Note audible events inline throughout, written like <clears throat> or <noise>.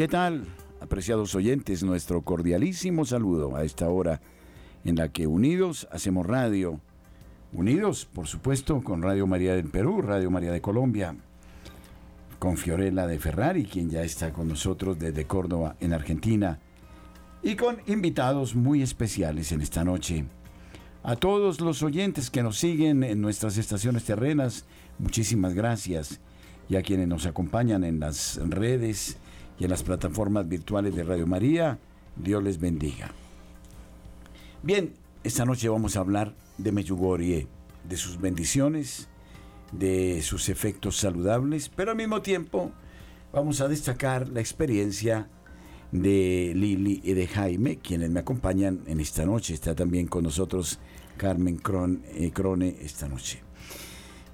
¿Qué tal, apreciados oyentes? Nuestro cordialísimo saludo a esta hora en la que unidos hacemos radio. Unidos, por supuesto, con Radio María del Perú, Radio María de Colombia, con Fiorella de Ferrari, quien ya está con nosotros desde Córdoba, en Argentina, y con invitados muy especiales en esta noche. A todos los oyentes que nos siguen en nuestras estaciones terrenas, muchísimas gracias. Y a quienes nos acompañan en las redes y en las plataformas virtuales de Radio María, Dios les bendiga. Bien, esta noche vamos a hablar de Meyugorie, de sus bendiciones, de sus efectos saludables, pero al mismo tiempo vamos a destacar la experiencia de Lili y de Jaime, quienes me acompañan en esta noche. Está también con nosotros Carmen eh, Crone esta noche.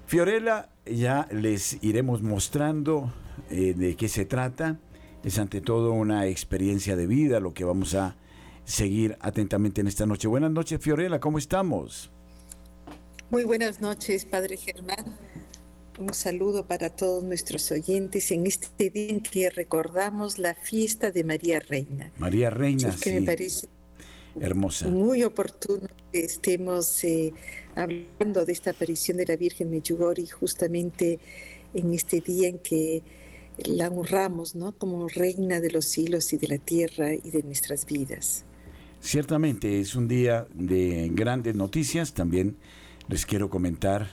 Fiorella, ya les iremos mostrando eh, de qué se trata. Es ante todo una experiencia de vida lo que vamos a seguir atentamente en esta noche. Buenas noches, Fiorella, ¿cómo estamos? Muy buenas noches, Padre Germán. Un saludo para todos nuestros oyentes en este día en que recordamos la fiesta de María Reina. María Reina, que me parece hermosa. Muy oportuno que estemos eh, hablando de esta aparición de la Virgen Medjugorje justamente en este día en que la honramos, ¿no? Como reina de los cielos y de la tierra y de nuestras vidas. Ciertamente es un día de grandes noticias. También les quiero comentar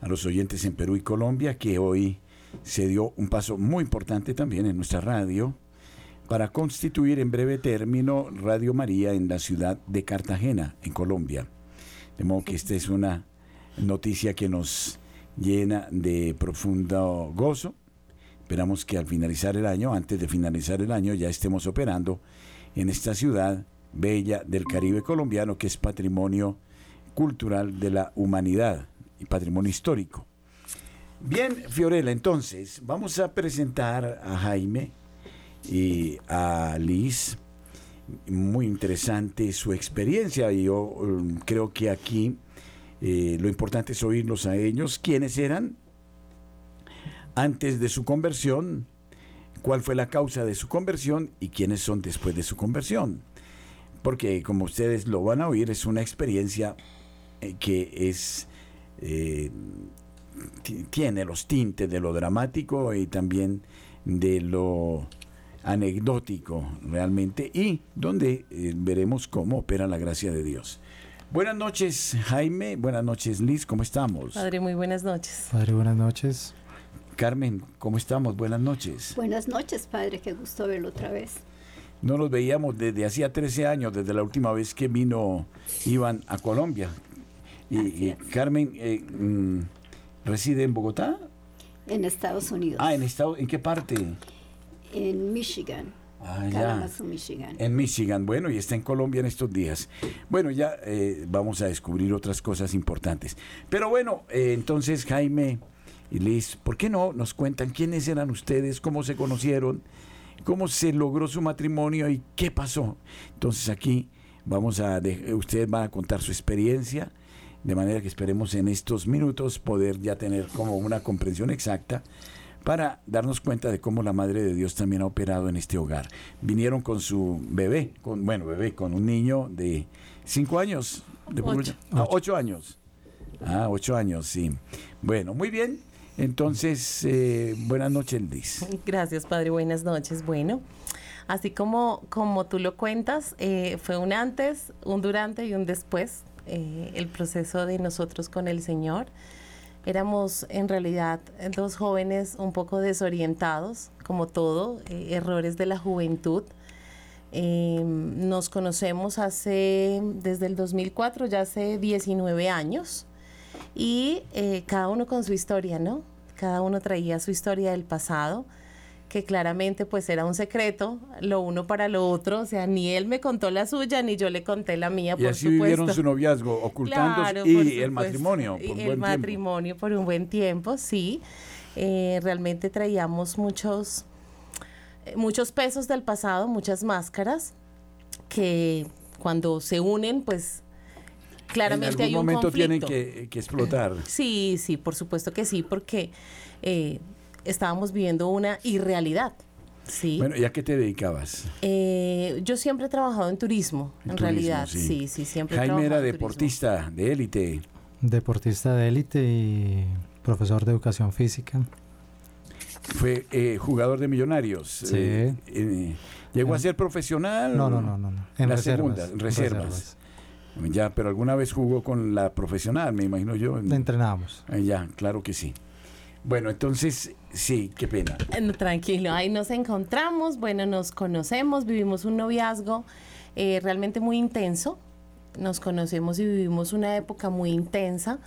a los oyentes en Perú y Colombia que hoy se dio un paso muy importante también en nuestra radio para constituir en breve término Radio María en la ciudad de Cartagena, en Colombia. De modo que esta es una noticia que nos llena de profundo gozo. Esperamos que al finalizar el año, antes de finalizar el año, ya estemos operando en esta ciudad bella del Caribe colombiano que es patrimonio cultural de la humanidad y patrimonio histórico. Bien, Fiorella, entonces vamos a presentar a Jaime y a Liz. Muy interesante su experiencia y yo um, creo que aquí eh, lo importante es oírlos a ellos. ¿Quiénes eran antes de su conversión? ¿Cuál fue la causa de su conversión? ¿Y quiénes son después de su conversión? Porque como ustedes lo van a oír, es una experiencia eh, que es... Eh, tiene los tintes de lo dramático y también de lo anecdótico realmente y donde eh, veremos cómo opera la gracia de Dios. Buenas noches Jaime, buenas noches Liz, ¿cómo estamos? Padre, muy buenas noches. Padre, buenas noches. Carmen, ¿cómo estamos? Buenas noches. Buenas noches, Padre, qué gusto verlo otra vez. No nos veíamos desde hacía 13 años, desde la última vez que vino Iván a Colombia. Y, Carmen eh, mm, reside en Bogotá. En Estados Unidos. Ah, en Estados, ¿en qué parte? en Michigan. Ah, ya. Michigan. En Michigan, bueno, y está en Colombia en estos días. Bueno, ya eh, vamos a descubrir otras cosas importantes. Pero bueno, eh, entonces Jaime y Liz, ¿por qué no nos cuentan quiénes eran ustedes, cómo se conocieron, cómo se logró su matrimonio y qué pasó? Entonces aquí vamos a, ustedes van a contar su experiencia, de manera que esperemos en estos minutos poder ya tener como una comprensión exacta para darnos cuenta de cómo la Madre de Dios también ha operado en este hogar. Vinieron con su bebé, con, bueno, bebé, con un niño de cinco años. De ocho. Ah, ocho años. Ah, ocho años, sí. Bueno, muy bien. Entonces, eh, buenas noches, Liz. <laughs> Gracias, Padre. Buenas noches. Bueno, así como, como tú lo cuentas, eh, fue un antes, un durante y un después, eh, el proceso de nosotros con el Señor. Éramos en realidad dos jóvenes un poco desorientados, como todo, eh, errores de la juventud. Em, nos conocemos hace, desde el 2004, ya hace 19 años, y eh, cada uno con su historia, ¿no? Cada uno traía su historia del pasado que claramente pues era un secreto, lo uno para lo otro, o sea, ni él me contó la suya, ni yo le conté la mía, y así vivieron su noviazgo, ocultando y el matrimonio por un el matrimonio por un buen tiempo, sí. Eh, realmente traíamos muchos, eh, muchos pesos del pasado, muchas máscaras, que cuando se unen, pues claramente hay un momento tienen que, que, explotar. <clears throat> Sí, sí, por supuesto que sí, porque... Eh, estábamos viviendo una irrealidad. Sí. Bueno, ¿y a qué te dedicabas? Eh, yo siempre he trabajado en turismo, En en, turismo, realidad. sí. Sí, sí, siempre. he Jaime trabajado era en turismo. deportista de élite. Deportista de élite y profesor de educación física. Fue eh, jugador de millonarios. Sí. Eh, eh, ¿Llegó a En- ser profesional? No, no, no, no. no. En La reservas. segunda, en reservas. Ya, pero alguna vez jugó con la profesional, me imagino yo. en- Entrenábamos. Ah, Ya, claro que sí. Bueno, entonces, sí, qué pena. Eh, Tranquilo, ahí nos encontramos, bueno, nos conocemos, vivimos un noviazgo eh, realmente muy intenso. Nos conocemos y vivimos una época muy intensa.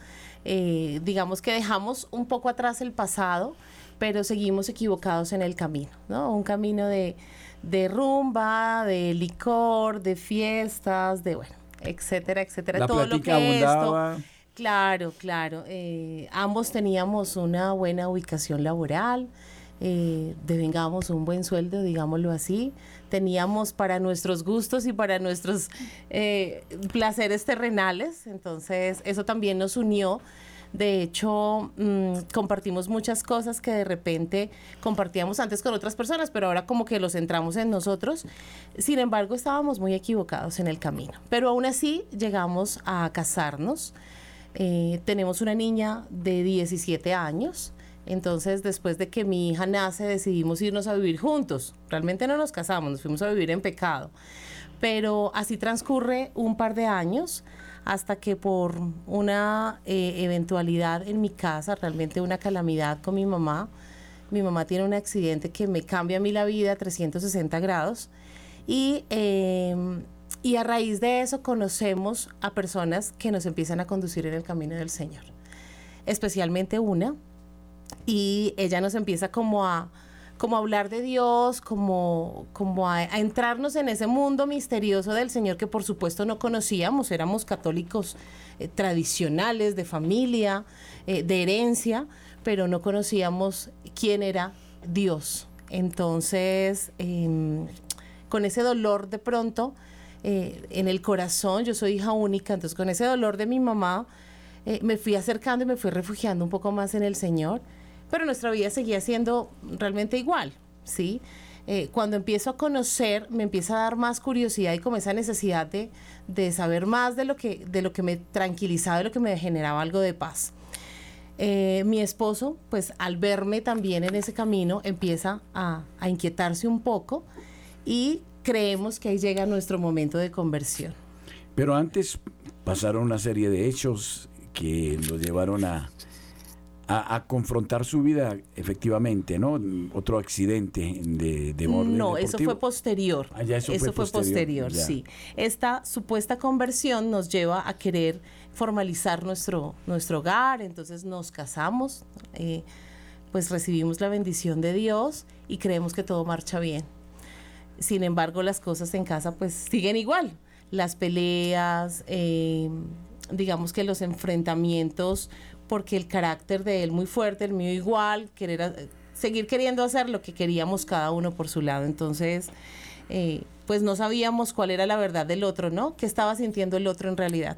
Eh, digamos que dejamos un poco atrás el pasado, pero seguimos equivocados en el camino, ¿no? Un camino de, de rumba, de licor, de fiestas, de bueno, etcétera, etcétera. La todo lo que esto. abundaba. Claro, claro. Eh, ambos teníamos una buena ubicación laboral, eh, devengamos un buen sueldo, digámoslo así. Teníamos para nuestros gustos y para nuestros eh, placeres terrenales, entonces eso también nos unió. De hecho, mm, compartimos muchas cosas que de repente compartíamos antes con otras personas, pero ahora como que los centramos en nosotros. Sin embargo, estábamos muy equivocados en el camino. Pero aún así llegamos a casarnos. Eh, tenemos una niña de 17 años. Entonces, después de que mi hija nace, decidimos irnos a vivir juntos. Realmente no nos casamos, nos fuimos a vivir en pecado. Pero así transcurre un par de años hasta que por una eh, eventualidad en mi casa, realmente una calamidad con mi mamá, mi mamá tiene un accidente que me cambia a mí la vida a 360 grados. Y, eh, y a raíz de eso conocemos a personas que nos empiezan a conducir en el camino del Señor, especialmente una, y ella nos empieza como a como hablar de Dios, como, como a, entrarnos en ese mundo misterioso del Señor que por supuesto no conocíamos, éramos católicos eh, tradicionales, de familia, eh, de herencia, pero no conocíamos quién era Dios. Entonces, em, con ese dolor de pronto eh, en el corazón, yo soy hija única, entonces con ese dolor de mi mamá, me fui acercando y me fui refugiando un poco más en el Señor, pero nuestra vida seguía siendo realmente igual, ¿sí? Eh, cuando empiezo a conocer, me empieza a dar más curiosidad y como esa necesidad de, de saber más de lo, que, de lo que me tranquilizaba, de lo que me generaba algo de paz. Eh, mi esposo, pues al verme también en ese camino, empieza a, a inquietarse un poco y creemos que ahí llega nuestro momento de conversión. Pero antes pasaron una serie de hechos que lo llevaron a, a, a confrontar su vida efectivamente, ¿no? Otro accidente de, de No, eso fue posterior. Ah, ya, eso fue posterior, ya. sí. Esta supuesta conversión nos lleva a querer formalizar nuestro, nuestro hogar, entonces nos casamos, eh, pues recibimos la bendición de Dios y creemos que todo marcha bien. Sin embargo, las cosas en casa pues siguen igual. Las peleas, eh, digamos que los enfrentamientos, porque el carácter de él muy fuerte, el mío igual, querer a- seguir queriendo hacer lo que queríamos cada uno por su lado. Entonces, eh, pues no sabíamos cuál era la verdad del otro, ¿no? ¿Qué estaba sintiendo el otro en realidad?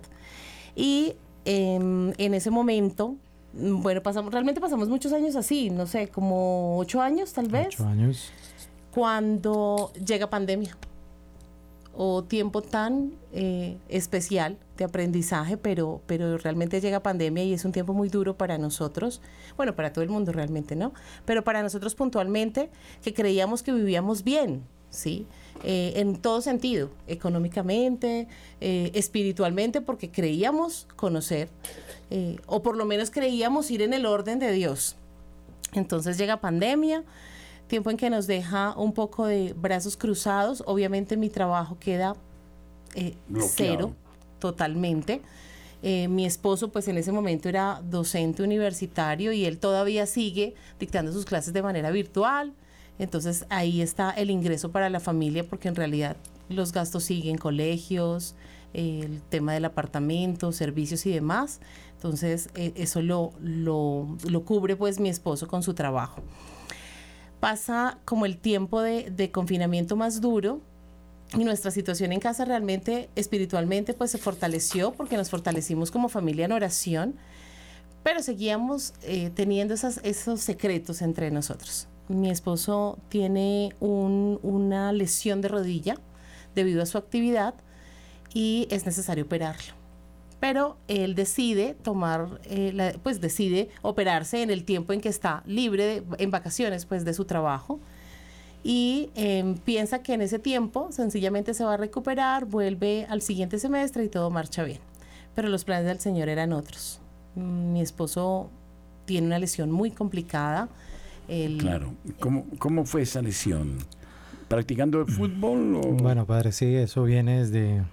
Y em, en ese momento, mm, bueno, pasamos, realmente pasamos muchos años así, no sé, como ocho años tal vez Ocho años. cuando llega pandemia o tiempo tan eh, especial de aprendizaje, pero, pero realmente llega pandemia y es un tiempo muy duro para nosotros, bueno, para todo el mundo realmente, ¿no? Pero para nosotros puntualmente, que creíamos que vivíamos bien, ¿sí? Eh, en todo sentido, económicamente, eh, espiritualmente, porque creíamos conocer, eh, o por lo menos creíamos ir en el orden de Dios. Entonces llega pandemia, tiempo en que nos deja un poco de brazos cruzados. Obviamente mi trabajo queda eh, cero, totalmente. Eh, mi esposo, pues en ese momento era docente universitario y él todavía sigue dictando sus clases de manera virtual. Entonces ahí está el ingreso para la familia porque en realidad los gastos siguen, colegios, eh, el tema del apartamento, servicios y demás. Entonces eh, eso lo, lo, lo cubre pues mi esposo con su trabajo pasa como el tiempo de, confinamiento más duro y nuestra situación en casa realmente espiritualmente pues se fortaleció porque nos fortalecimos como familia en oración, pero seguíamos eh, teniendo esos secretos entre nosotros. mi esposo tiene un- una lesión de rodilla debido a su actividad y es necesario operarlo. Pero él decide tomar, eh, la- pues decide operarse en el tiempo en que está libre, de- en vacaciones pues de su trabajo y em, piensa que en ese tiempo sencillamente se va a recuperar, vuelve al siguiente semestre y todo marcha bien. Pero los planes del Señor eran otros. Mm, Mi esposo tiene una lesión muy complicada. Él- Claro. ¿Cómo, cómo fue esa lesión? ¿Practicando el fútbol? O... Bueno, padre, sí, eso viene desde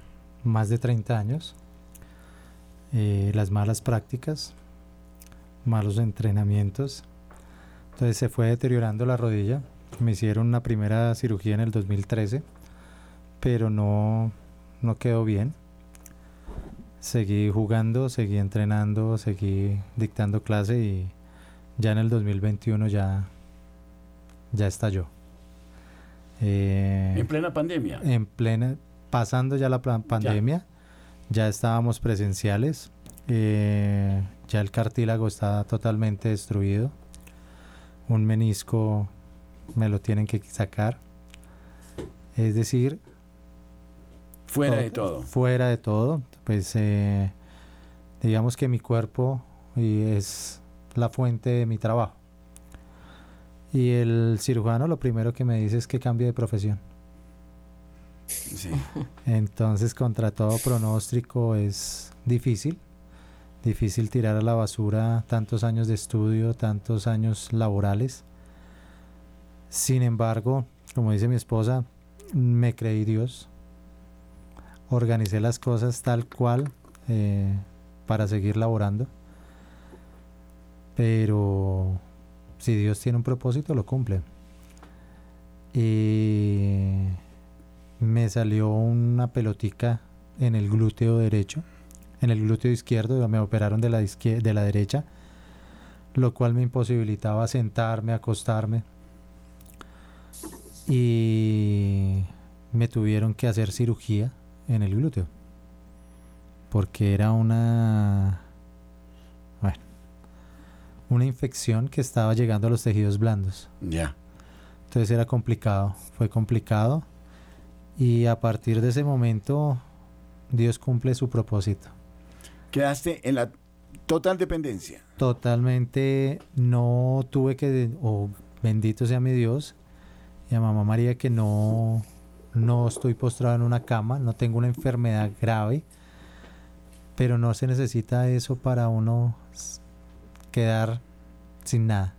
más de 30 años. Eh, las malas prácticas, malos entrenamientos. Entonces se fue deteriorando la rodilla. Me hicieron una primera cirugía en el 2013, pero no, no quedó bien. Seguí jugando, seguí entrenando, seguí dictando clase y ya en el 2021 ya, ya estalló. Eh, En plena pandemia. en plena, pasando ya la pandemia, ya estábamos presenciales, eh, ya el cartílago está totalmente destruido, un menisco me lo tienen que sacar, es decir, Fuera de todo. Fuera de todo, pues eh, digamos que mi cuerpo y es la fuente de mi trabajo. Y el cirujano lo primero que me dice es que cambie de profesión. Entonces, contra todo pronóstico es difícil. Difícil tirar a la basura tantos años de estudio, tantos años laborales. Sin embargo, como dice mi esposa, me creí Dios. Organicé las cosas tal cual eh, para seguir laborando. Pero si Dios tiene un propósito, lo cumple. Y me salió una pelotica en el glúteo derecho, en el glúteo izquierdo, me operaron de la, de la derecha, lo cual me imposibilitaba sentarme, acostarme. Y me tuvieron que hacer cirugía en el glúteo, porque era una, bueno, una infección que estaba llegando a los tejidos blandos. Ya. Entonces era complicado, fue complicado. Y a partir de ese momento, Dios cumple su propósito. Quedaste en la total dependencia. Totalmente no tuve que, o bendito sea mi Dios, y a mamá María que no, no estoy postrado en una cama, no tengo una enfermedad grave, pero no se necesita eso para uno quedar sin nada.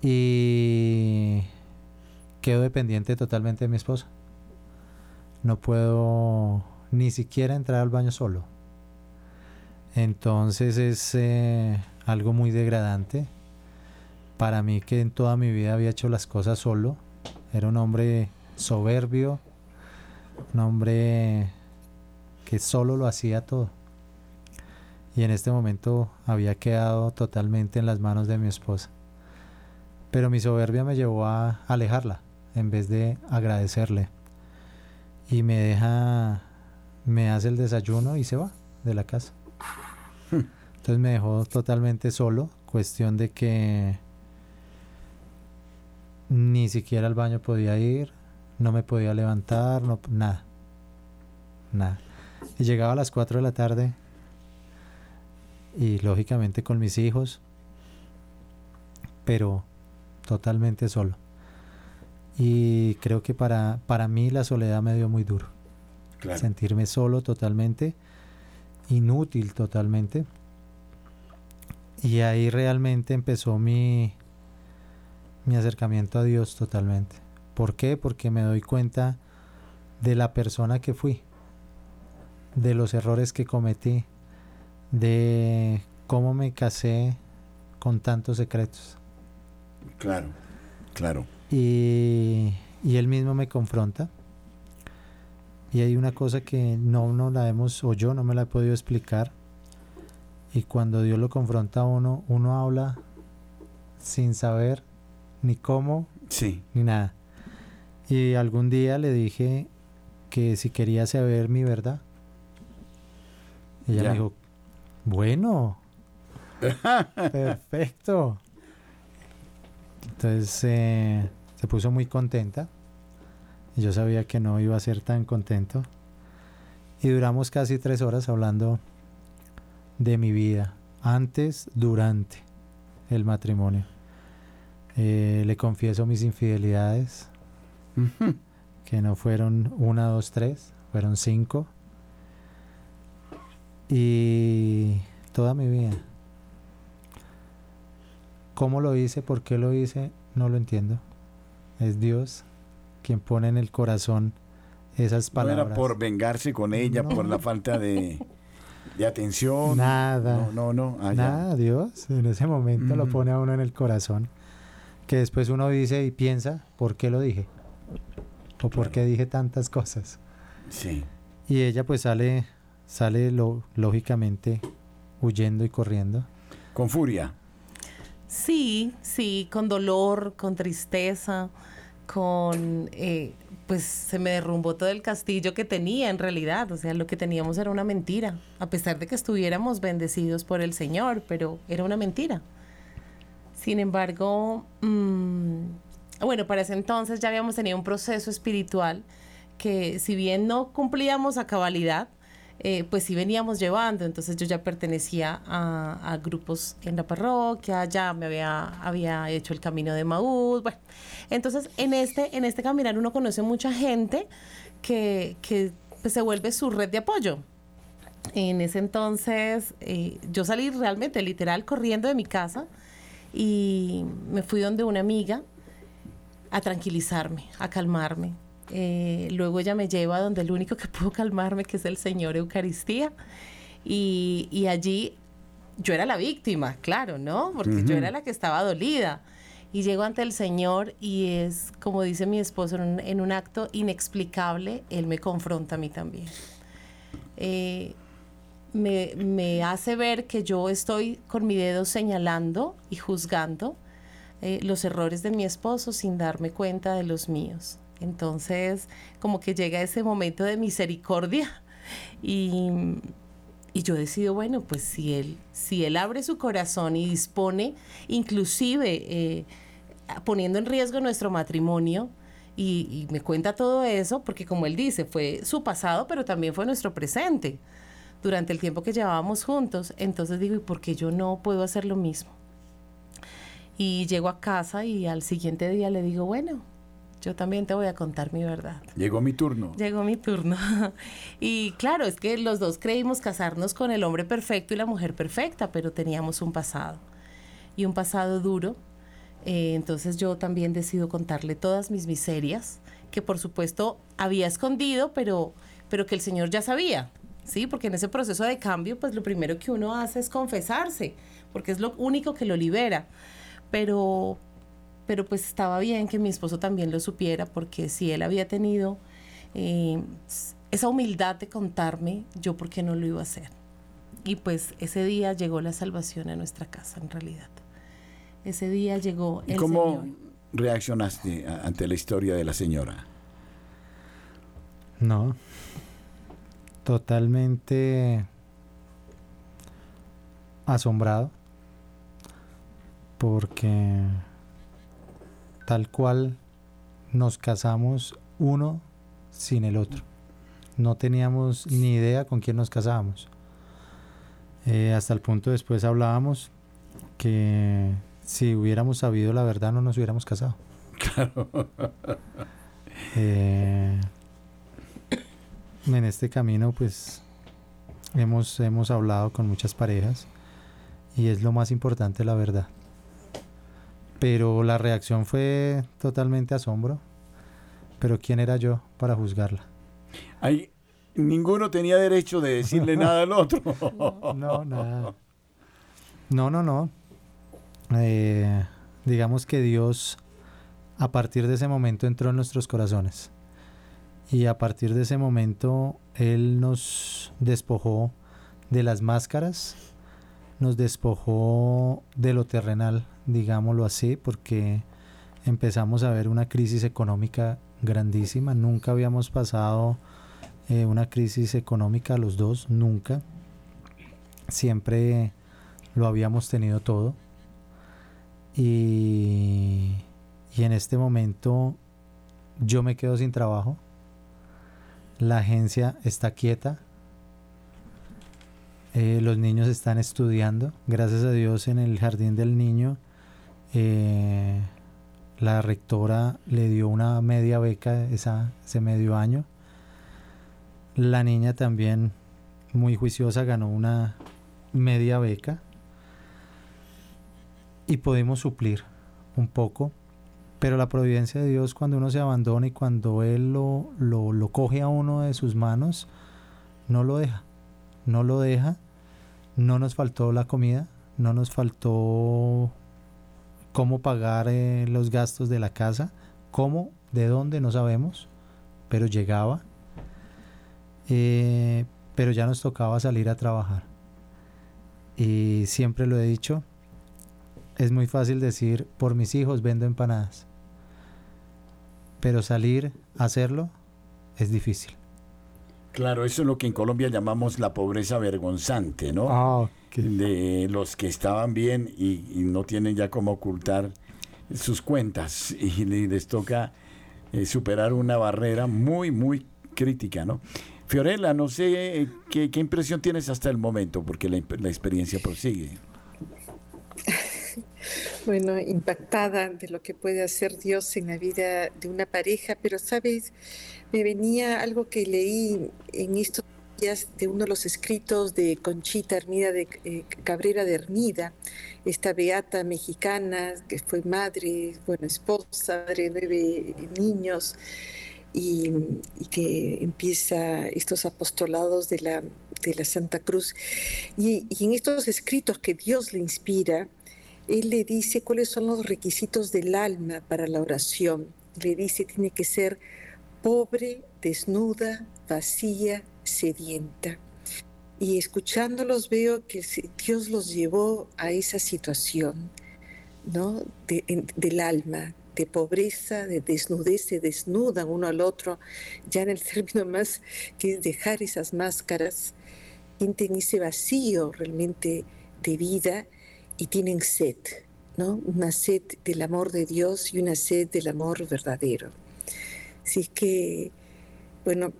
Y quedo dependiente totalmente de mi esposa. No puedo ni siquiera entrar al baño solo. Entonces es eh, algo muy degradante. Para mí que en toda mi vida había hecho las cosas solo. Era un hombre soberbio. Un hombre que solo lo hacía todo. Y en este momento había quedado totalmente en las manos de mi esposa. Pero mi soberbia me llevó a alejarla en vez de agradecerle. Y me deja, me hace el desayuno y se va de la casa. Entonces me dejó totalmente solo, cuestión de que ni siquiera al baño podía ir, no me podía levantar, no, nada, nada. Y llegaba a las 4 de la tarde y lógicamente con mis hijos, pero totalmente solo. Y creo que para, para mí la soledad me dio muy duro. Claro. Sentirme solo totalmente, inútil totalmente. Y ahí realmente empezó mi, mi acercamiento a Dios totalmente. ¿Por qué? Porque me doy cuenta de la persona que fui, de los errores que cometí, de cómo me casé con tantos secretos. Claro. Claro. Y, y él mismo me confronta. Y hay una cosa que no nos la hemos, o yo no me la he podido explicar. Y cuando Dios lo confronta a uno, uno habla sin saber ni cómo Sí. ni nada. Y algún día le dije que si quería saber mi verdad. Y ella Ya. me dijo, bueno, <laughs> perfecto. Entonces eh, se puso muy contenta. Y yo sabía que no iba a ser tan contento. Y duramos casi tres horas hablando de mi vida, antes, durante el matrimonio. Eh, le confieso mis infidelidades, que no fueron una, dos, tres, fueron cinco. Y toda mi vida. ¿Cómo lo hice? ¿Por qué lo hice? No lo entiendo. Es Dios quien pone en el corazón esas No palabras. era por vengarse con ella, No. por la falta de, de atención. Nada. No, no, no. Nada, Dios en ese momento lo Ujú. pone a uno en el corazón. Que después uno dice y piensa, ¿por qué lo dije? ¿O por qué dije tantas cosas? Sí. Y ella pues sale, sale lo, lógicamente huyendo y corriendo. Con furia. Sí, sí, con dolor, con tristeza, con, eh, pues se me derrumbó todo el castillo que tenía en realidad, o sea, lo que teníamos era una mentira, a pesar de que estuviéramos bendecidos por el Señor, pero era una mentira. Sin embargo, mm, bueno, para ese entonces ya habíamos tenido un proceso espiritual que si bien no cumplíamos a cabalidad, eh, pues sí veníamos llevando. Entonces yo ya pertenecía a, grupos en la parroquia, ya me había, había hecho el camino de Maús. Bueno, entonces en este, en este caminar uno conoce mucha gente que, que pues, se vuelve su red de apoyo. En ese entonces eh, yo salí realmente, literal, corriendo de mi casa y me fui donde una amiga a tranquilizarme, a calmarme. Eh, luego ella me lleva donde el único que <laughs> pudo calmarme, que es el Señor Eucaristía. Y, y allí yo era la víctima, claro, ¿no? Porque yo era la que estaba dolida. Y llego ante el Señor y es, como dice mi esposo, en un, en un acto inexplicable, Él me confronta a mí también. Eh, me, me hace ver que yo estoy con mi dedo señalando y juzgando eh, los errores de mi esposo sin darme cuenta de los míos. Entonces, como que llega ese momento de misericordia y, y yo decido, bueno, pues si él, si él abre su corazón y dispone, inclusive eh, poniendo en riesgo nuestro matrimonio, y, y me cuenta todo eso, porque como él dice, fue su pasado, pero también fue nuestro presente durante el tiempo que llevábamos juntos. Entonces digo, ¿y por qué yo no puedo hacer lo mismo? Y llego a casa y al siguiente día le digo, bueno, yo también te voy a contar mi verdad. Llegó mi turno. Llegó mi turno. <laughs> y claro, es que los dos creímos casarnos con el hombre perfecto y la mujer perfecta, pero teníamos un pasado. Y un pasado duro. Eh, entonces yo también decido contarle todas mis miserias, que por supuesto había escondido, pero, pero que el Señor ya sabía. Sí, porque en ese proceso de cambio, pues lo primero que uno hace es confesarse, porque es lo único que lo libera. Pero, pero pues estaba bien que mi esposo también lo supiera, porque si él había tenido eh, esa humildad de contarme, yo por qué no lo iba a hacer. Y pues ese día llegó la salvación a nuestra casa, en realidad. Ese día llegó ¿Y el cómo Señor. reaccionaste ante la historia de la señora? No. Totalmente asombrado. Porque tal cual nos casamos uno sin el otro. No teníamos ni idea con quién nos casábamos. Eh, hasta el punto después hablábamos que si hubiéramos sabido la verdad no nos hubiéramos casado. Claro. Eh, en este camino pues hemos, hemos hablado con muchas parejas y es lo más importante la verdad. Pero la reacción fue totalmente asombro. Pero ¿quién era yo para juzgarla? Ahí, ninguno tenía derecho de decirle <laughs> nada al otro. No, nada. No, no, no. Eh, digamos que Dios a partir de ese momento entró en nuestros corazones. Y a partir de ese momento Él nos despojó de las máscaras, nos despojó de lo terrenal, digámoslo así, porque empezamos a ver una crisis económica grandísima. Nunca habíamos pasado eh, una crisis económica los dos, nunca. Siempre lo habíamos tenido todo. Y, y en este momento yo me quedo sin trabajo. La agencia está quieta. Eh, los niños están estudiando. Gracias a Dios en el jardín del niño eh, la rectora le dio una media beca ese medio año. La niña también, muy juiciosa, ganó una media beca. Y pudimos suplir un poco. Pero la providencia de Dios cuando uno se abandona y cuando Él lo, lo, lo coge a uno de sus manos, no lo deja. No lo deja. No nos faltó la comida. No nos faltó cómo pagar eh, los gastos de la casa, cómo, de dónde, no sabemos, pero llegaba. Eh, pero ya nos tocaba salir a trabajar. Y siempre lo he dicho, es muy fácil decir, por mis hijos vendo empanadas. Pero salir a hacerlo es difícil. Claro, eso es lo que en Colombia llamamos la pobreza vergonzante, ¿no? Ah, De los que estaban bien y, y, no tienen ya cómo ocultar sus cuentas <laughs> y les toca eh, superar una barrera muy, muy crítica, ¿no? Fiorella, no sé eh, qué, qué impresión tienes hasta el momento, porque la, la experiencia prosigue. <laughs> Bueno, impactada de lo que puede hacer Dios en la vida de una pareja, pero sabes, me venía algo que leí en estos de uno de los escritos de Conchita Hermida de eh, Cabrera de Hermida, esta beata mexicana que fue madre, bueno, esposa, madre de nueve niños. Y, que empieza estos apostolados de la, de la Santa Cruz. Y, en estos escritos que Dios le inspira, Él le dice cuáles son los requisitos del alma para la oración. Le dice, tiene que ser pobre, desnuda, vacía, sedienta. Y escuchándolos veo que Dios los llevó a esa situación, ¿no? Del alma, de pobreza, de desnudez, se desnudan uno al otro, ya en el término más que dejar esas máscaras, sienten ese vacío realmente de vida y tienen sed, ¿no? Una sed del amor de Dios y una sed del amor verdadero. Así que, bueno,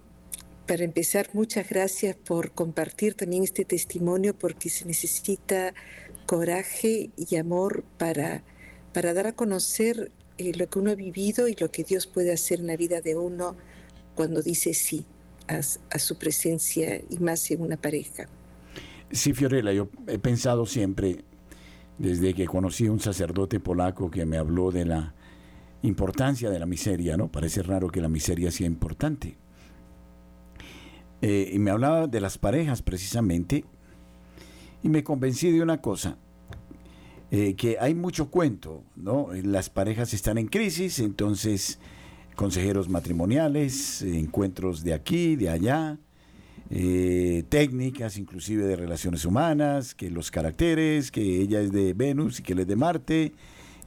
para empezar, muchas gracias por compartir también este testimonio, porque se necesita coraje y amor para, para dar a conocer eh, lo que uno ha vivido y lo que Dios puede hacer en la vida de uno cuando dice sí a, a su presencia y más en una pareja. Sí, Fiorella, yo he pensado siempre, desde que conocí a un sacerdote polaco que me habló de la importancia de la miseria, ¿no? Parece raro que la miseria sea importante. Eh, y me hablaba de las parejas precisamente, y me convencí de una cosa, eh, que hay mucho cuento, ¿no? Las parejas están en crisis, entonces consejeros matrimoniales, encuentros de aquí, de allá, eh, técnicas inclusive de relaciones humanas, que los caracteres, que ella es de Venus y que él es de Marte,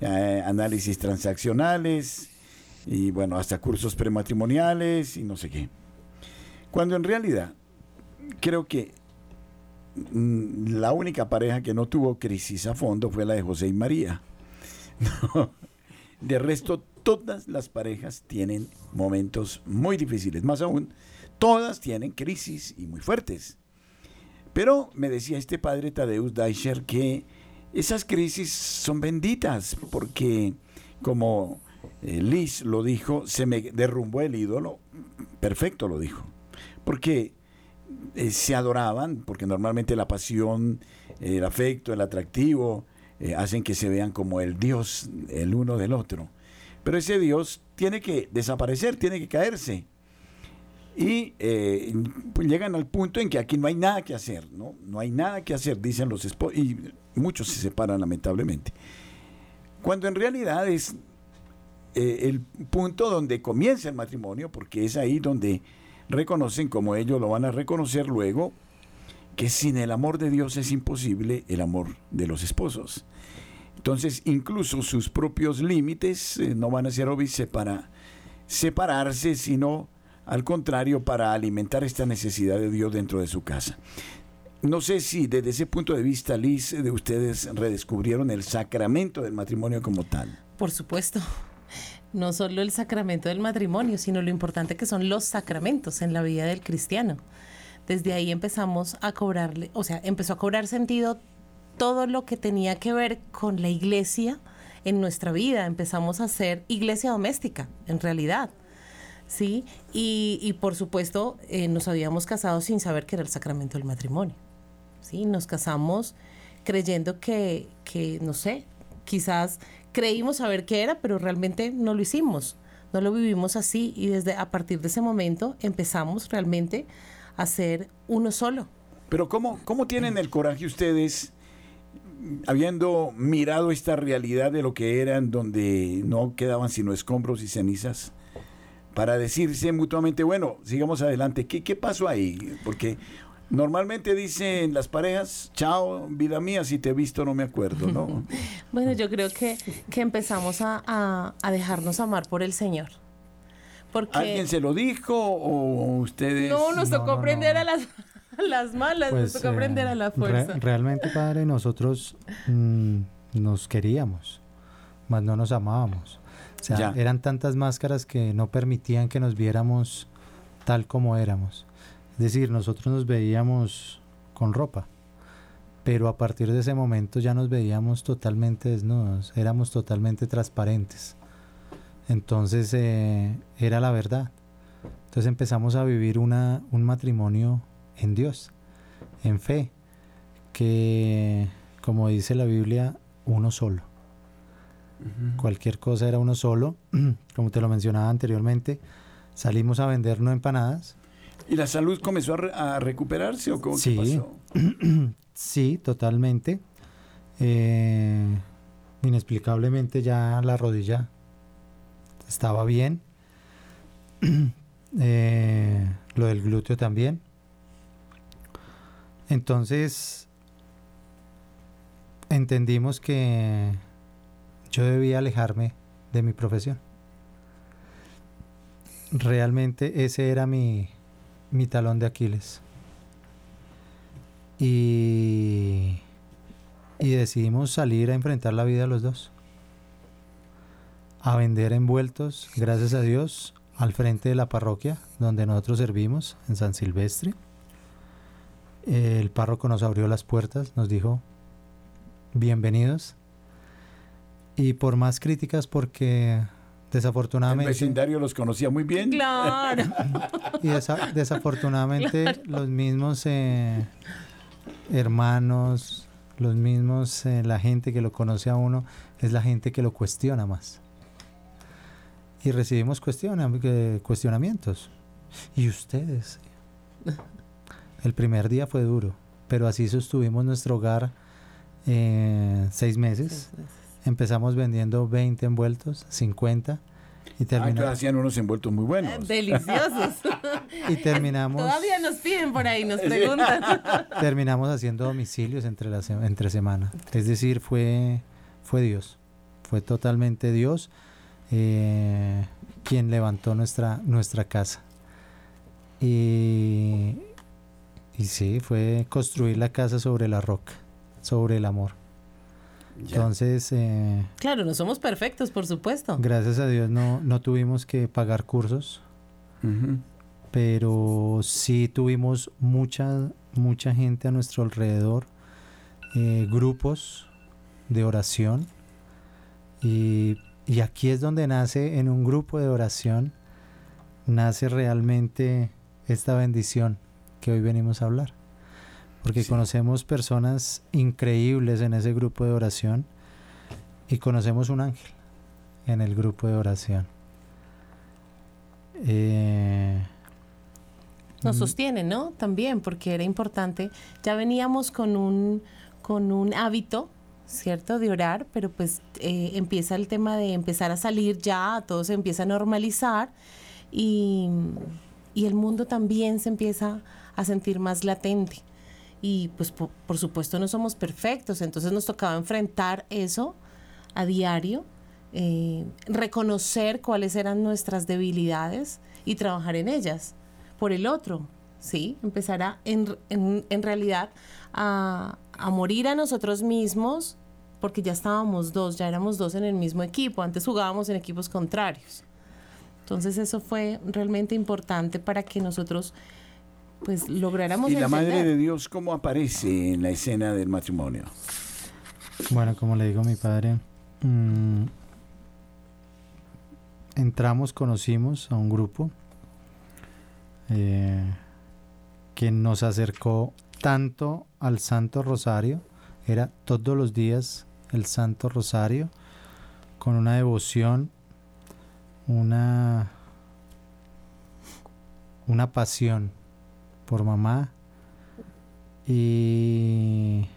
eh, análisis transaccionales y bueno, hasta cursos prematrimoniales y no sé qué. Cuando en realidad creo que mm, la única pareja que no tuvo crisis a fondo fue la de José y María. <laughs> De resto, todas las parejas tienen momentos muy difíciles. Más aún, todas tienen crisis y muy fuertes. Pero me decía este padre Tadeusz Deicher que esas crisis son benditas porque, como eh, Liz lo dijo, se me derrumbó el ídolo. Perfecto lo dijo. Porque eh, se adoraban, porque normalmente la pasión, el afecto, el atractivo, eh, hacen que se vean como el Dios el uno del otro. Pero ese Dios tiene que desaparecer, tiene que caerse. Y eh, pues llegan al punto en que aquí no hay nada que hacer, ¿no? No hay nada que hacer, dicen los esposos, y muchos se separan lamentablemente. Cuando en realidad es eh, el punto donde comienza el matrimonio, porque es ahí donde reconocen, como ellos lo van a reconocer luego, que sin el amor de Dios es imposible el amor de los esposos. Entonces, incluso sus propios límites eh, no van a ser óbice para separarse, sino al contrario, para alimentar esta necesidad de Dios dentro de su casa. No sé si desde ese punto de vista, Liz, de ustedes redescubrieron el sacramento del matrimonio como tal. Por supuesto. No solo el sacramento del matrimonio, sino lo importante que son los sacramentos en la vida del cristiano. Desde ahí empezamos a cobrarle, o sea, empezó a cobrar sentido todo lo que tenía que ver con la iglesia en nuestra vida. Empezamos a ser iglesia doméstica, en realidad. ¿Sí? Y, por supuesto, eh, nos habíamos casado sin saber que era el sacramento del matrimonio. ¿Sí? Nos casamos creyendo que, que, no sé, quizás creímos saber qué era, pero realmente no lo hicimos, no lo vivimos así y desde a partir de ese momento empezamos realmente a ser uno solo. Pero ¿cómo, cómo tienen el coraje ustedes, habiendo mirado esta realidad de lo que eran, donde no quedaban sino escombros y cenizas, para decirse mutuamente, bueno, sigamos adelante? ¿Qué, qué pasó ahí? Porque Normalmente dicen las parejas, chao, vida mía, si te he visto no me acuerdo, ¿no? <laughs> bueno, yo creo que, que empezamos a, dejarnos amar por el Señor. Porque... ¿Alguien se lo dijo o ustedes...? No, nos tocó aprender a las, las malas, nos pues, tocó aprender a la eh, fuerza. realmente, Padre, nosotros mm, nos queríamos, mas no nos amábamos. O sea, eran tantas máscaras que no permitían que nos viéramos tal como éramos. Es decir, nosotros nos veíamos con ropa, pero a partir de ese momento ya nos veíamos totalmente desnudos, éramos totalmente transparentes. Entonces eh, era la verdad. Entonces empezamos a vivir una, un matrimonio en Dios, en fe, que como dice la Biblia, uno solo. Cualquier cosa era uno solo, <clears throat> como te lo mencionaba anteriormente. Salimos a vender no empanadas, ¿Y la salud comenzó a, recuperarse o cómo sí. pasó? <clears throat> sí, totalmente. Eh, inexplicablemente ya la rodilla estaba bien. <clears throat> Eh, lo del glúteo también. Entonces entendimos que yo debía alejarme de mi profesión. Realmente ese era mi, mi talón de Aquiles. Y, y decidimos salir a enfrentar la vida los dos. A vender envueltos, gracias a Dios, al frente de la parroquia donde nosotros servimos, en San Silvestre. El párroco nos abrió las puertas, nos dijo, bienvenidos. Y por más críticas porque Desafortunadamente. El vecindario los conocía muy bien. Claro. <laughs> y desafortunadamente los mismos eh, hermanos, los mismos, eh, la gente que lo conoce a uno, es la gente que lo cuestiona más. Y recibimos cuestionamientos. ¿Y ustedes? <laughs> El primer día fue duro, pero así sostuvimos nuestro hogar eh, seis meses Empezamos vendiendo 20 envueltos, 50. Y terminamos. Ah, hacían unos envueltos muy buenos. Eh, deliciosos. <laughs> y terminamos. Todavía nos piden por ahí, nos preguntan. <laughs> terminamos haciendo domicilios entre, la, entre semana. Es decir, fue, fue Dios. Fue totalmente Dios eh, quien levantó nuestra, nuestra casa. Y, y sí, fue construir la casa sobre la roca, sobre el amor. Entonces... Eh, claro, no somos perfectos, por supuesto. Gracias a Dios no, no tuvimos que pagar cursos, pero sí tuvimos mucha, mucha gente a nuestro alrededor, eh, grupos de oración, y, y aquí es donde nace, en un grupo de oración, nace realmente esta bendición que hoy venimos a hablar porque conocemos personas increíbles en ese grupo de oración y conocemos un ángel en el grupo de oración. Eh, Nos mm. sostiene, ¿no? También, porque era importante. Ya veníamos con un, con un hábito, ¿cierto? De orar, pero pues eh, empieza el tema de empezar a salir ya, todo se empieza a normalizar y, y el mundo también se empieza a sentir más latente y pues por, supuesto no somos perfectos, entonces nos tocaba enfrentar eso a diario, eh, reconocer cuáles eran nuestras debilidades y trabajar en ellas por el otro, ¿sí? Empezar a, en, en, realidad a, a morir a nosotros mismos porque ya estábamos dos, ya éramos dos en el mismo equipo, antes jugábamos en equipos contrarios. Entonces eso fue realmente importante para que nosotros pues lográramos... ¿Y la Madre de Dios cómo aparece en la escena del matrimonio? Bueno, como le digo a mi padre, mm, entramos, conocimos a un grupo eh, que nos acercó tanto al Santo Rosario, era todos los días el Santo Rosario, con una devoción, una, una pasión por mamá y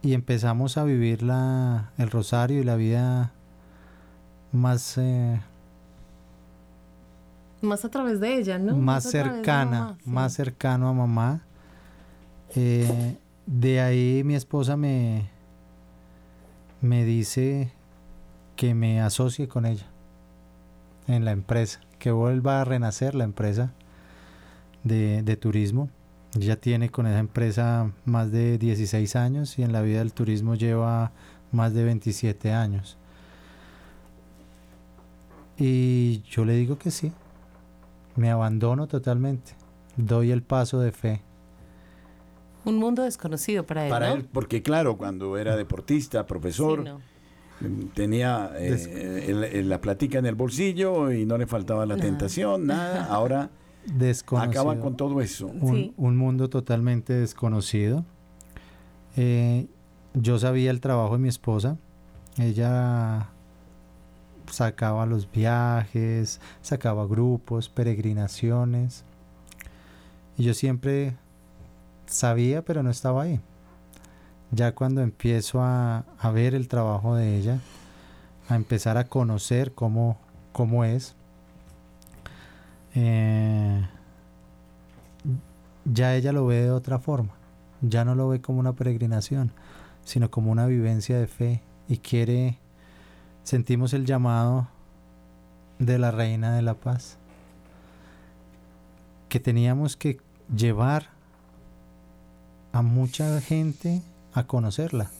y empezamos a vivir la, el rosario y la vida más, eh, Más a través de ella, ¿no? más cercana, mamá, sí. más cercano a mamá. Eh, de ahí mi esposa me, me dice que me asocie con ella en la empresa, que vuelva a renacer la empresa de, de turismo. Ya tiene con esa empresa más de 16 años y en la vida del turismo lleva más de 27 años. Y yo le digo que sí, me abandono totalmente, doy el paso de fe. Un mundo desconocido para él, Para ¿no? él, porque claro, cuando era deportista, profesor, Sí, no. tenía eh, Des- el- el- la platica en el bolsillo y no le faltaba la Nada. tentación, nada. <laughs> Ahora Desconocido. acaba con todo eso. un, Sí. un mundo totalmente desconocido. Eh, yo sabía el trabajo de mi esposa. Ella sacaba los viajes, sacaba grupos, peregrinaciones. Y yo siempre sabía, pero no estaba ahí. Ya cuando empiezo a, a ver el trabajo de ella, a empezar a conocer cómo, cómo es, eh, ya ella lo ve de otra forma. Ya no lo ve como una peregrinación, sino como una vivencia de fe y quiere, sentimos el llamado de la Reina de la Paz, que teníamos que llevar a mucha gente a conocerla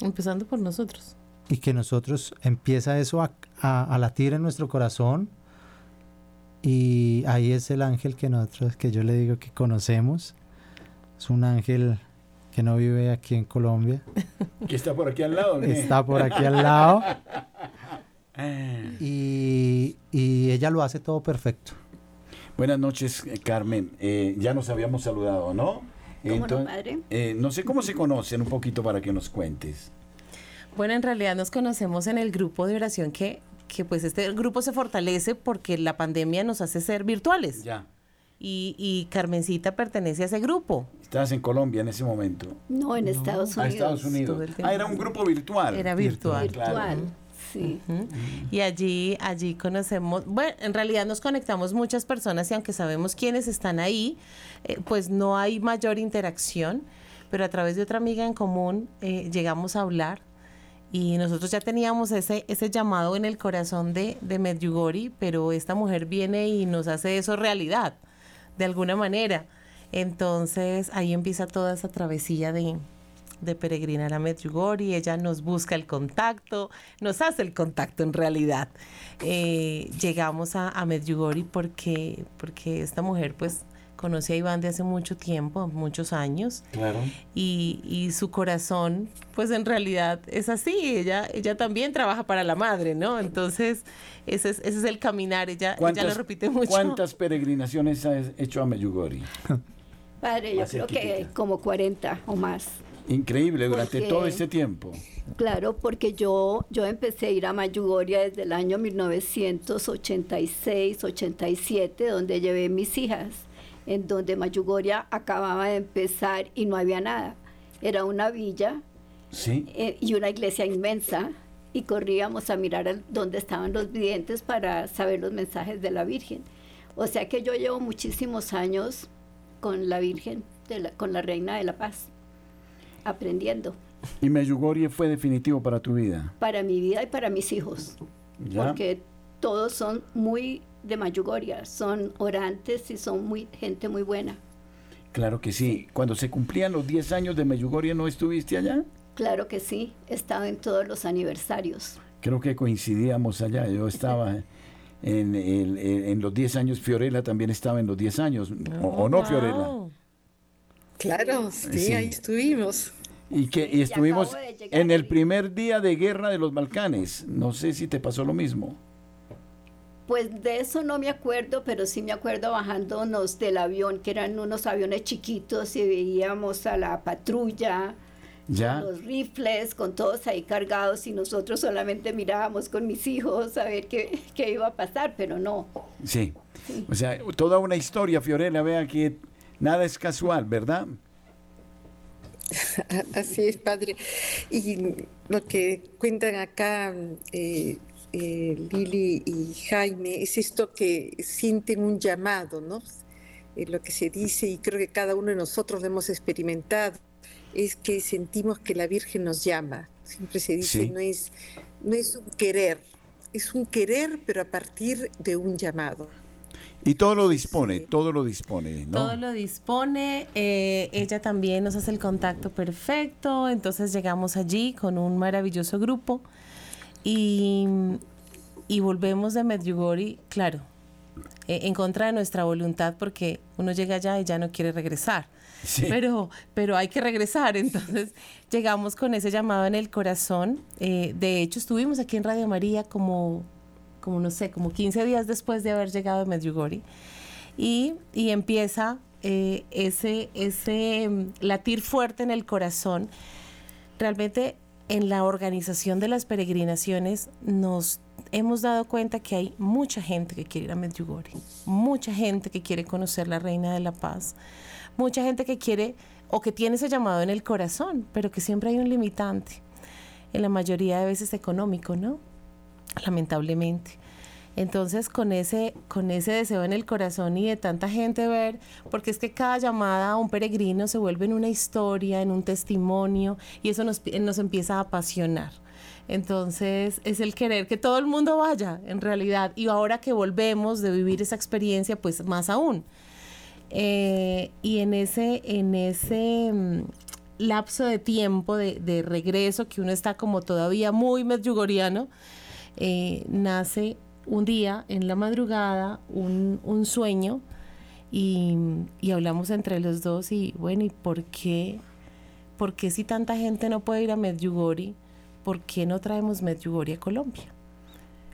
Empezando por nosotros. y que nosotros empieza eso a, a- a latir en nuestro corazón y ahí es el ángel que nosotros que yo le digo que conocemos es un ángel que no vive aquí en Colombia <laughs> Que está por aquí al lado. ¿qué? está por aquí al lado <laughs> Ah. y, y ella lo hace todo perfecto Buenas noches, eh, Carmen. Eh, ya nos habíamos saludado, ¿no? ¿Cómo no, padre? eh, no sé cómo se conocen, un poquito para que nos cuentes. Bueno, en realidad nos conocemos en el grupo de oración que, que pues este grupo se fortalece porque la pandemia nos hace ser virtuales. Ya. Y, y Carmencita pertenece a ese grupo. Estabas en Colombia en ese momento. No, en Estados A Unidos. Estados todo Unidos. Ah, era un grupo virtual. Era virtual. Virtual, Claro. sí. Y allí, allí conocemos, bueno, en realidad nos conectamos muchas personas y aunque sabemos quiénes están ahí, eh, pues no hay mayor interacción, pero a través de otra amiga en común eh, llegamos a hablar y nosotros ya teníamos ese, ese llamado en el corazón de, de pero esta mujer viene y nos hace eso realidad, de alguna manera. Entonces ahí empieza toda esa travesía de, de peregrinar a Medjugorje ella nos busca el contacto, nos hace el contacto en realidad. Eh, llegamos a, a porque, porque esta mujer pues conoce a Iván de hace mucho tiempo, muchos años, Claro. y, y su corazón pues en realidad es así, ella, ella también trabaja para la madre, ¿no? Entonces ese es, ese es el caminar, ella, ella lo repite mucho. ¿Cuántas peregrinaciones has hecho a Medjugorje? <laughs> Padre, yo creo que como 40 o más. Increíble, durante Porque- todo este tiempo. Claro, porque yo, yo empecé a ir a Mayugoria desde el año 1986, 87, donde llevé mis hijas, en donde Mayugoria acababa de empezar y no había nada. Era una villa Sí. eh, y una iglesia inmensa y corríamos a mirar al- dónde estaban los videntes para saber los mensajes de la Virgen. O sea que yo llevo muchísimos años con la Virgen, de la- con la Reina de la Paz, aprendiendo ¿Y Medjugorje fue definitivo para tu vida? para mi vida y para mis hijos, ¿Ya? porque todos son muy de Mayugoria, son orantes y son muy gente muy buena. Claro que sí. Cuando se cumplían los 10 años de Meyugoria, ¿no estuviste allá? Claro que sí, estaba en todos los aniversarios. Creo que coincidíamos allá. Yo estaba en, en- en los 10 años, Fiorella también estaba en los 10 años, o, o no Wow. Fiorella. Claro, sí, Sí. ahí estuvimos. Y que y estuvimos en el primer día de guerra de los Balcanes. No sé si te pasó lo mismo. Pues de eso no me acuerdo, pero sí me acuerdo bajándonos del avión, que eran unos aviones chiquitos y veíamos a la patrulla, Ya. con los rifles, con todos ahí cargados y nosotros solamente mirábamos con mis hijos a ver qué, qué iba a pasar, pero no. Sí. O sea, toda una historia, Fiorella. Vea que nada es casual, ¿verdad? <laughs> Así es, padre. Y lo que cuentan acá eh, eh, Lili y Jaime es esto que sienten un llamado, ¿no? Eh, lo que se dice, y creo que cada uno de nosotros lo hemos experimentado, es que sentimos que la Virgen nos llama. Siempre se dice, Sí. no, es, no es un querer, es un querer, pero a partir de un llamado. Y todo lo dispone, Sí. todo lo dispone, ¿no? Todo lo dispone, eh, ella también nos hace el contacto perfecto, entonces llegamos allí con un maravilloso grupo y, y volvemos de Medjugorje, claro, eh, en contra de nuestra voluntad porque uno llega allá y ya no quiere regresar. Sí. Pero, pero hay que regresar, entonces llegamos con ese llamado en el corazón. eh, de hecho, estuvimos aquí en Radio María como, como no sé, como 15 días después de haber llegado a Medjugorje y, y empieza eh, ese, ese mm, latir fuerte en el corazón. Realmente en la organización de las peregrinaciones nos hemos dado cuenta que hay mucha gente que quiere ir a Medjugorje, mucha gente que quiere conocer la Reina de la Paz, mucha gente que quiere o que tiene ese llamado en el corazón, pero que siempre hay un limitante, en la mayoría de veces económico, ¿no? Lamentablemente. Entonces, con ese, con ese deseo en el corazón y de tanta gente ver, porque es que cada llamada a un peregrino se vuelve en una historia, en un testimonio, y eso nos, nos empieza a apasionar. Entonces, es el querer que todo el mundo vaya, en realidad. Y ahora que volvemos de vivir esa experiencia, pues más aún. Eh, y en ese, en ese mm, lapso de tiempo de, regreso, que uno está como todavía muy medjugoriano, eh, nace un día en la madrugada un, un sueño y, y hablamos entre los dos y bueno, ¿y por qué? ¿Por qué si tanta gente no puede ir a Medjugorje? ¿Por qué no traemos Medjugorje a Colombia?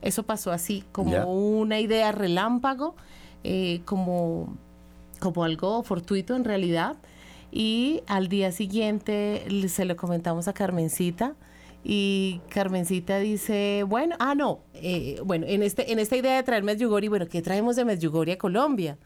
Eso pasó así, como una idea relámpago, eh, como, como algo fortuito en realidad. Y al día siguiente se lo comentamos a Carmencita y Carmencita dice, bueno, ah, no, eh, bueno, en, este, en esta idea de traer Medjugorje, bueno, ¿qué traemos de Medjugorje a Colombia?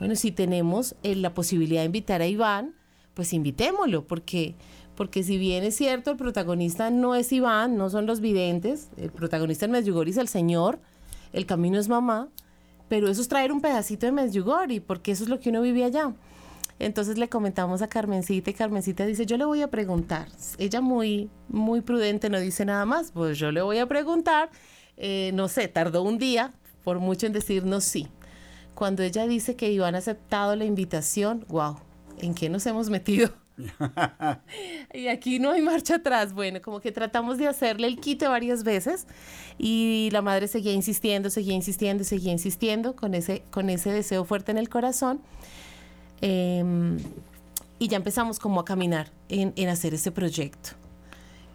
Bueno, si tenemos eh, la posibilidad de invitar a Iván, pues invitémoslo, porque, porque si bien es cierto, el protagonista no es Iván, no son los videntes, el protagonista en Medjugorje es el Señor, el camino es mamá, pero eso es traer un pedacito de Medjugorje, porque eso es lo que uno vive allá. Entonces le comentamos a Carmencita y Carmencita dice, yo le voy a preguntar. Ella muy, muy prudente no dice nada más, pues yo le voy a preguntar. Eh, no sé, tardó un día, por mucho en decirnos sí. Cuando ella dice que Iván ha aceptado la invitación, wow, ¿en qué nos hemos metido? <laughs> y aquí no hay marcha atrás. Bueno, como que tratamos de hacerle el quite varias veces y la madre seguía insistiendo, seguía insistiendo, seguía insistiendo con ese, con ese deseo fuerte en el corazón. Em, y ya empezamos como a caminar en, en hacer ese proyecto.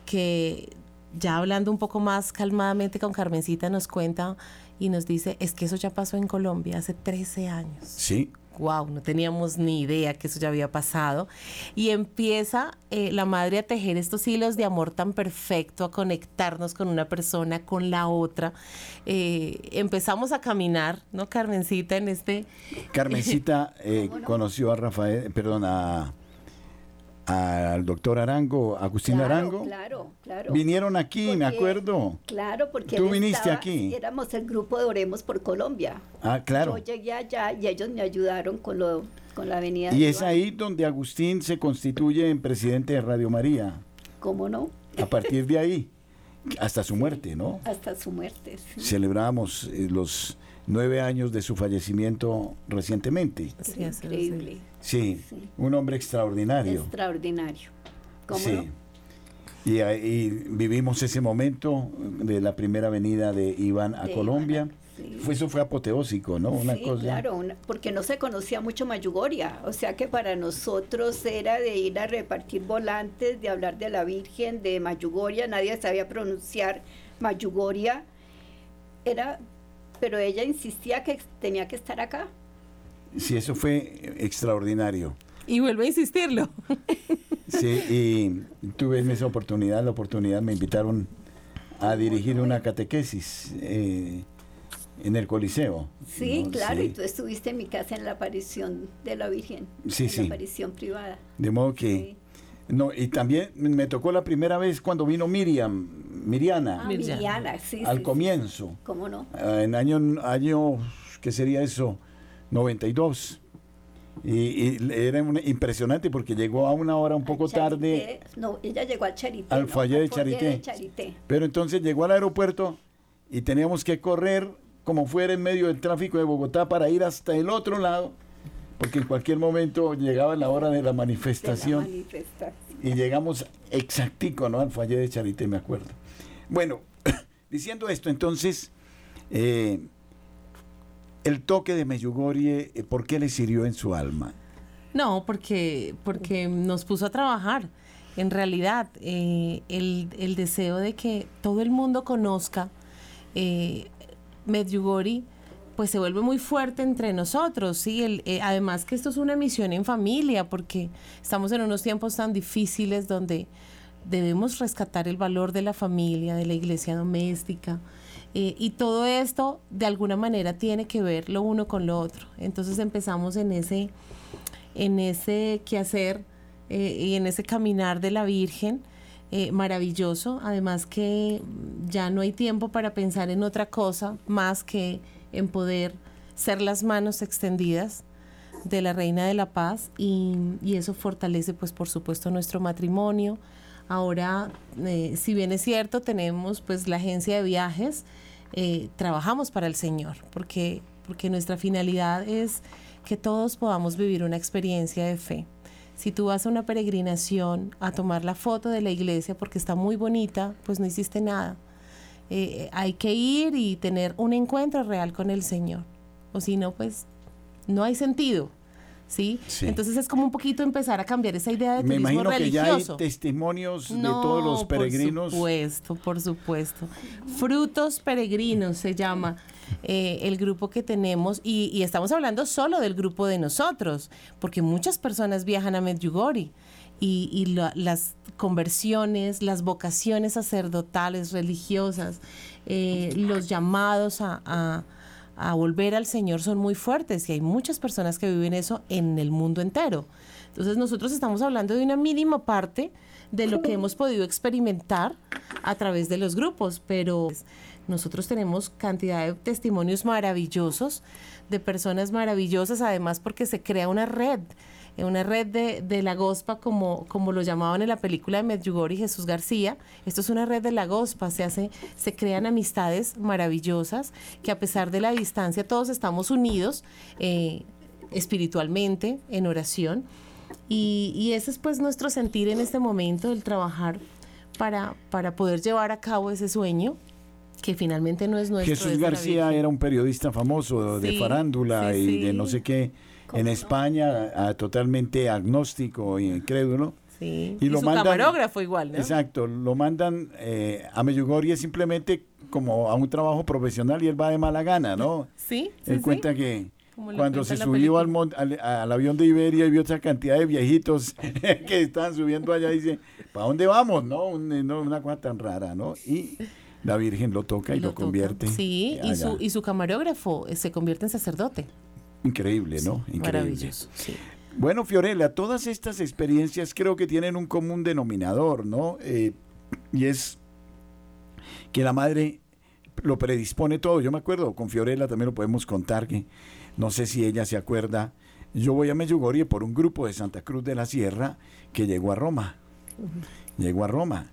Que ya hablando un poco más calmadamente con Carmencita nos cuenta y nos dice, es que eso ya pasó en Colombia hace 13 años Sí. Wow, no teníamos ni idea que eso ya había pasado. Y empieza eh, la madre a tejer estos hilos de amor tan perfecto, a conectarnos con una persona, con la otra. Eh, empezamos a caminar, ¿no, Carmencita, en este... Carmencita <laughs> eh, conoció a Rafael, perdón, a, al doctor Arango, Agustín Claro, Arango. Claro, claro. Vinieron aquí, me acuerdo. Claro, porque Tú viniste estaba- aquí. Éramos el grupo de Oremos por Colombia. Ah, claro. Yo llegué allá y ellos me ayudaron con lo con la avenida. Y es Iván. ahí donde Agustín se constituye en presidente de Radio María. ¿Cómo no? A partir de ahí. <laughs> hasta su muerte, ¿no? Hasta su muerte. sí. Celebramos eh, los nueve años de su fallecimiento recientemente. Sí. Increíble. Sí, Sí. un hombre extraordinario. Extraordinario. ¿Cómo sí. no? Y, ahí vivimos ese momento de la primera venida de Iván a De Colombia. Iván, sí. Fue, eso fue apoteósico, ¿no? Una sí, cosa. claro, una- porque no se conocía mucho Mayugoria, o sea que para nosotros era de ir a repartir volantes, de hablar de la Virgen, de Mayugoria, nadie sabía pronunciar Mayugoria, era, pero ella insistía que tenía que estar acá. Sí, eso fue extraordinario. Y vuelve a insistirlo. <laughs> Sí, y tuve en esa oportunidad, la oportunidad me invitaron a dirigir una catequesis eh, en el Coliseo. Sí, ¿no? claro, Sí. y tú estuviste en mi casa en la aparición de la Virgen, Sí, en sí. la aparición privada. De modo que... Sí. No, y también me tocó la primera vez cuando vino Miriam, Miriana, Ah, Miriam. Miriana, sí, al sí, comienzo. sí. ¿Cómo no? Ah, en año, año, ¿qué sería eso? 92. Y, y era una- impresionante porque llegó a una hora un poco tarde. No, ella llegó al Charité. Al ¿no? foyer de Charité. de Charité. pero entonces llegó al aeropuerto y teníamos que correr como fuera en medio del tráfico de Bogotá para ir hasta el otro lado, porque en cualquier momento llegaba la hora de la de la manifestación. manifestación. y llegamos exactico, ¿no? Al foyer de Charité, me acuerdo. Bueno, <coughs> diciendo esto, entonces, eh, el toque de Meyugorie, eh, ¿por qué le sirvió en su alma? No, porque, porque nos puso a trabajar. En realidad, eh, el, el deseo de que todo el mundo conozca eh, Medjugorje, pues se vuelve muy fuerte entre nosotros, ¿sí? El, eh, además que esto es una misión en familia, porque estamos en unos tiempos tan difíciles donde debemos rescatar el valor de la familia, de la iglesia doméstica, eh, y todo esto de alguna manera tiene que ver lo uno con lo otro. Entonces empezamos en ese, en ese quehacer eh, y en ese caminar de la Virgen. eh, maravilloso, además que ya no hay tiempo para pensar en otra cosa más que en poder ser las manos extendidas de la Reina de la Paz y, y eso fortalece pues por supuesto nuestro matrimonio. Ahora, eh, si bien es cierto, tenemos pues la agencia de viajes, eh, trabajamos para el Señor, porque, porque nuestra finalidad es que todos podamos vivir una experiencia de fe. Si tú vas a una peregrinación a tomar la foto de la iglesia porque está muy bonita, pues no hiciste nada. Eh, hay que ir y tener un encuentro real con el Señor. O si no, pues no hay sentido. ¿Sí? Sí. Entonces es como un poquito empezar a cambiar esa idea de Me turismo imagino que ya hay testimonios de todos los peregrinos. Por supuesto, por supuesto. Frutos Peregrinos se llama eh, el grupo que tenemos y, y estamos hablando solo del grupo de nosotros, porque muchas personas viajan a Medjugorje y, y la- las conversiones, las vocaciones sacerdotales, religiosas, eh, los llamados a, a- a volver al Señor son muy fuertes y hay muchas personas que viven eso en el mundo entero. Entonces nosotros estamos hablando de una mínima parte de lo que hemos podido experimentar a través de los grupos, pero nosotros tenemos cantidad de testimonios maravillosos, de personas maravillosas, además porque se crea una red, una red de, de la gospa, como, como lo llamaban en la película de Medjugorje y Jesús García. Esto es una red de la gospa, se, hace, se crean amistades maravillosas, que a pesar de la distancia todos estamos unidos eh, espiritualmente, en oración. Y, y ese es pues nuestro sentir en este momento, el trabajar para, para poder llevar a cabo ese sueño, que finalmente no es nuestro. Jesús de García era un periodista famoso de Sí, farándula sí, y de sí. no sé qué ¿Cómo en? España, totalmente agnóstico y incrédulo. Sí. y Y, lo su mandan- camarógrafo igual, ¿no? Exacto, lo mandan eh, a Medjugorje simplemente como a un trabajo profesional y él va de mala gana, ¿no? Sí, sí, Él sí. cuenta que lo cuando se subió al, mon- al, al avión de Iberia y vio esa cantidad de viejitos <laughs> que estaban subiendo allá, dice, ¿para dónde vamos? No, Un- no, una cosa tan rara, ¿no? Y la Virgen lo toca y lo, toca. convierte. Sí, y su, y su camarógrafo eh, se convierte en sacerdote. Increíble, ¿no? Increíble. Maravilloso. Sí. Bueno, Fiorella, todas estas experiencias creo que tienen un común denominador, ¿no? Eh, y es que la madre lo predispone todo. Yo me acuerdo, con Fiorella también lo podemos contar, que no sé si ella se acuerda. Yo voy a Medjugorje por un grupo de Santa Cruz de la Sierra que llegó a Roma. Llegó a Roma.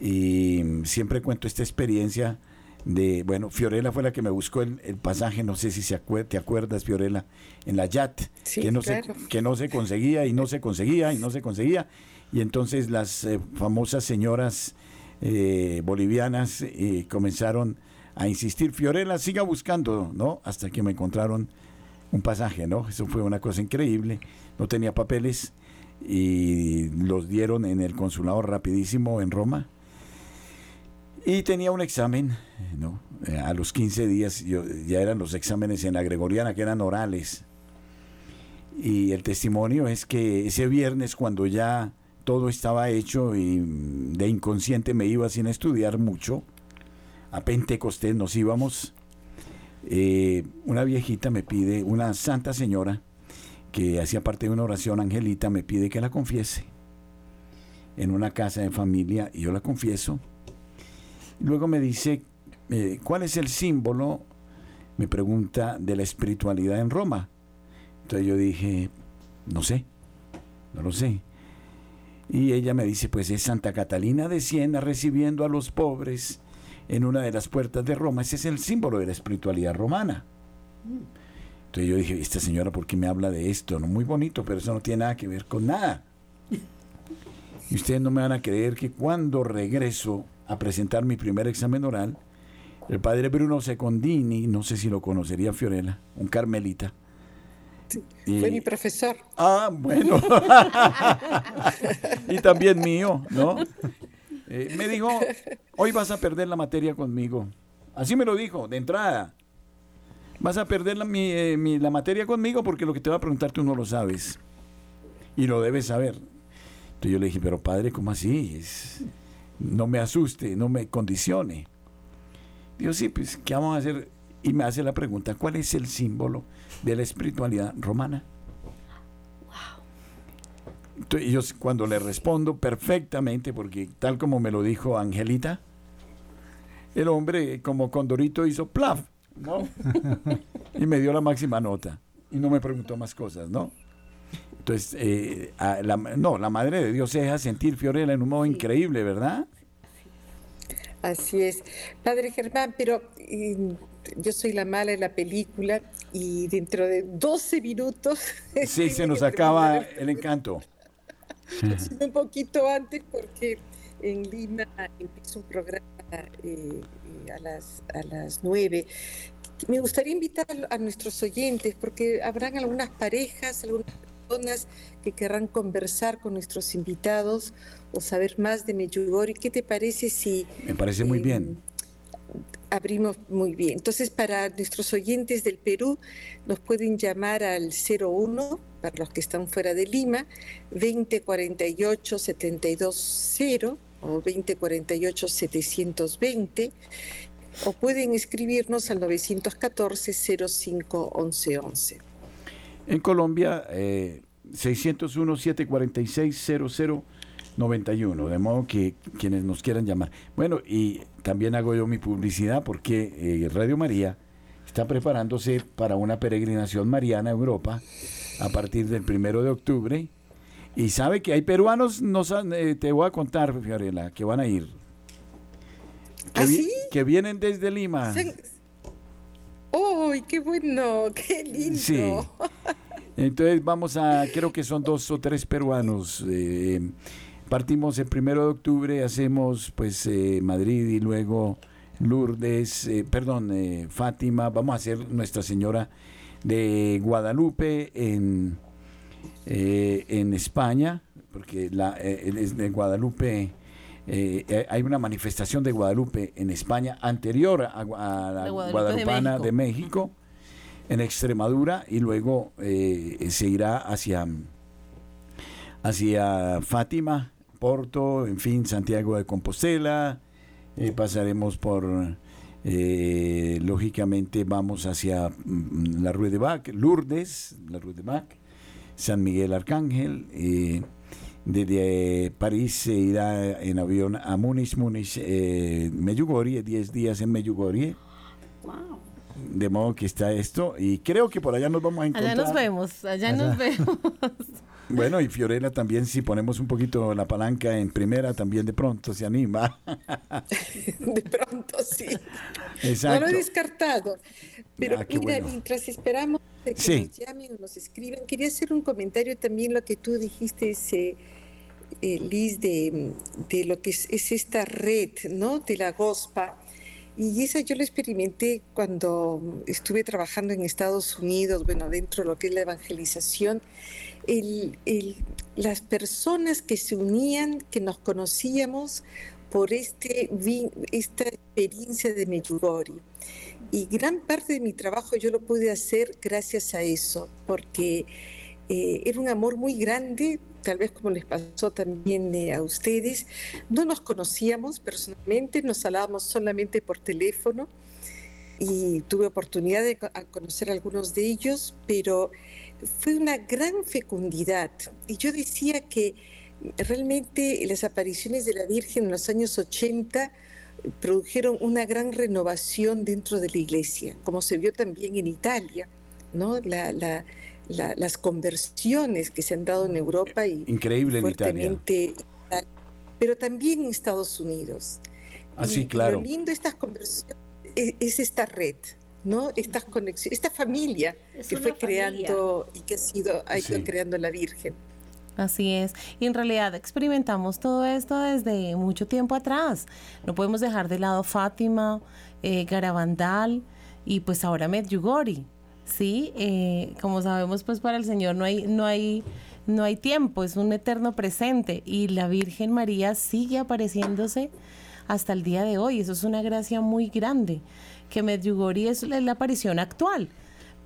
Y siempre cuento esta experiencia de, bueno, Fiorella fue la que me buscó el, pasaje, no sé si se te acuerdas, Fiorella, en la YAT, que, no se, que no se conseguía y no se conseguía y no se conseguía. Y entonces las eh, famosas señoras eh, bolivianas eh, comenzaron a insistir, Fiorella, siga buscando, ¿no? Hasta que me encontraron un pasaje, ¿no? Eso fue una cosa increíble. No tenía papeles y los dieron en el consulado rapidísimo en Roma. Y tenía un examen, ¿no? Eh, a los 15 días ya eran los exámenes en la Gregoriana, que eran orales. Y el testimonio es que ese viernes, cuando ya todo estaba hecho y de inconsciente me iba sin estudiar mucho, a Pentecostés nos íbamos, eh, una viejita me pide, una santa señora que hacía parte de una oración, Angelita, me pide que la confiese en una casa de familia y yo la confieso. Luego me dice, eh, ¿cuál es el símbolo? Me pregunta de la espiritualidad en Roma. Entonces yo dije, no sé, no lo sé. Y ella me dice, pues es Santa Catalina de Siena recibiendo a los pobres en una de las puertas de Roma. Ese es el símbolo de la espiritualidad romana. Entonces yo dije, esta señora, ¿por qué me habla de esto? No, muy bonito, pero eso no tiene nada que ver con nada. Y ustedes no me van a creer que cuando regreso a presentar mi primer examen oral, el padre Bruno Secondini, no sé si lo conocería Fiorella, un carmelita. fue mi profesor. Ah, bueno. <laughs> y también mío, ¿no? Eh, me dijo, hoy vas a perder la materia conmigo. Así me lo dijo, de entrada. Vas a perder la, eh, la materia conmigo porque lo que te va a preguntar tú no lo sabes. Y lo debes saber. Entonces yo le dije, pero padre, ¿cómo así? No me asuste, no me condicione. Digo, sí, pues, ¿qué vamos a hacer? Y me hace la pregunta, ¿cuál es el símbolo de la espiritualidad romana? y yo cuando le respondo perfectamente, porque tal como me lo dijo Angelita, el hombre como Condorito hizo plaf, ¿no? <laughs> y me dio la máxima nota. Y no me preguntó más cosas, ¿no? Entonces, eh, la, no, la Madre de Dios se deja sentir Fiorella en un modo increíble, ¿verdad? Así es. Padre Germán, pero yo soy la mala en la película y dentro de 12 minutos... <laughs> Sí, se nos acaba el encanto. un poquito antes porque en Lima empieza un programa eh, eh, a, las, a las 9. Me gustaría invitar a nuestros oyentes porque habrán algunas parejas, algunas personas que querrán conversar con nuestros invitados o saber más de Meyugori. ¿Qué te parece si... Me parece muy bien abrimos muy bien. Entonces, para nuestros oyentes del Perú, nos pueden llamar al 01, para los que están fuera de Lima, 2048 720 o 2048 720 o pueden escribirnos al 914 05 11 11. En Colombia, eh, 601 746 00 91, de modo que quienes nos quieran llamar. Bueno, y también hago yo mi publicidad porque eh, Radio María está preparándose para una peregrinación mariana a Europa a partir del primero de octubre. Y sabe que hay peruanos, no, eh, te voy a contar, Fiorella, que van a ir. Que, ¿Ah, que vienen desde Lima. ¡Uy, qué bueno! ¡Qué lindo! Sí. Entonces vamos a, creo que son dos o tres peruanos. Eh, Partimos el primero de octubre, hacemos pues eh, Madrid y luego Lourdes, eh, perdón, eh, Fátima, vamos a hacer Nuestra Señora de Guadalupe en, en España, porque la, de Guadalupe, hay una manifestación de Guadalupe en España anterior a, la Guadalupana de México. en Extremadura, y luego se irá hacia, hacia Fátima Porto, en fin, Santiago de Compostela, eh, pasaremos por, eh, lógicamente vamos hacia mm, la Rue de Bac, Lourdes, la Rue de Bac, San Miguel Arcángel, eh, desde París se irá en avión a Múnich, Múnich, eh, 10 días en Meyugorie. De modo que está esto, y creo que por allá nos vamos a encontrar. Allá nos vemos, allá. nos vemos. <laughs> Bueno, y <laughs> Fiorella también, si ponemos un poquito la palanca en primera, también de pronto se anima. <laughs> de pronto, sí. Exacto. No lo he descartado. Pero ah, mira, mientras esperamos que nos llamen o nos escriban, quería hacer un comentario también lo que tú dijiste, ese, eh, Liz, de, de, lo que es, es, esta red, ¿no? De la GOSPA. Y esa yo la experimenté cuando estuve trabajando en Estados Unidos, bueno, dentro de lo que es la evangelización el, las personas que se unían, que nos conocíamos por este, esta experiencia de Medjugorje. Y gran parte de mi trabajo yo lo pude hacer gracias a eso, porque eh, era un amor muy grande, tal vez como les pasó también eh, a ustedes. No nos conocíamos personalmente, nos hablábamos solamente por teléfono y tuve oportunidad de conocer a algunos de ellos, pero fue una gran fecundidad. Y yo decía que realmente las apariciones de la Virgen en los años 80 produjeron una gran renovación dentro de la iglesia, como se vio también en Italia, ¿no? las conversiones que se han dado en Europa y increíble en Italia, pero también en Estados Unidos. Así, ah, claro. Lo lindo estas conversiones es esta red, ¿no? Estas conexiones, esta familia que fue creando y que ha sido, ha ido creando la Virgen. Así es. Y en realidad experimentamos todo esto desde mucho tiempo atrás. No podemos dejar de lado Fátima, eh, Garabandal y pues ahora Medjugorje. Sí, eh, como sabemos, pues para el Señor no hay, no hay, no hay tiempo, es un eterno presente y la Virgen María sigue apareciéndose hasta el día de hoy. Eso es una gracia muy grande que Medjugorje es la aparición actual.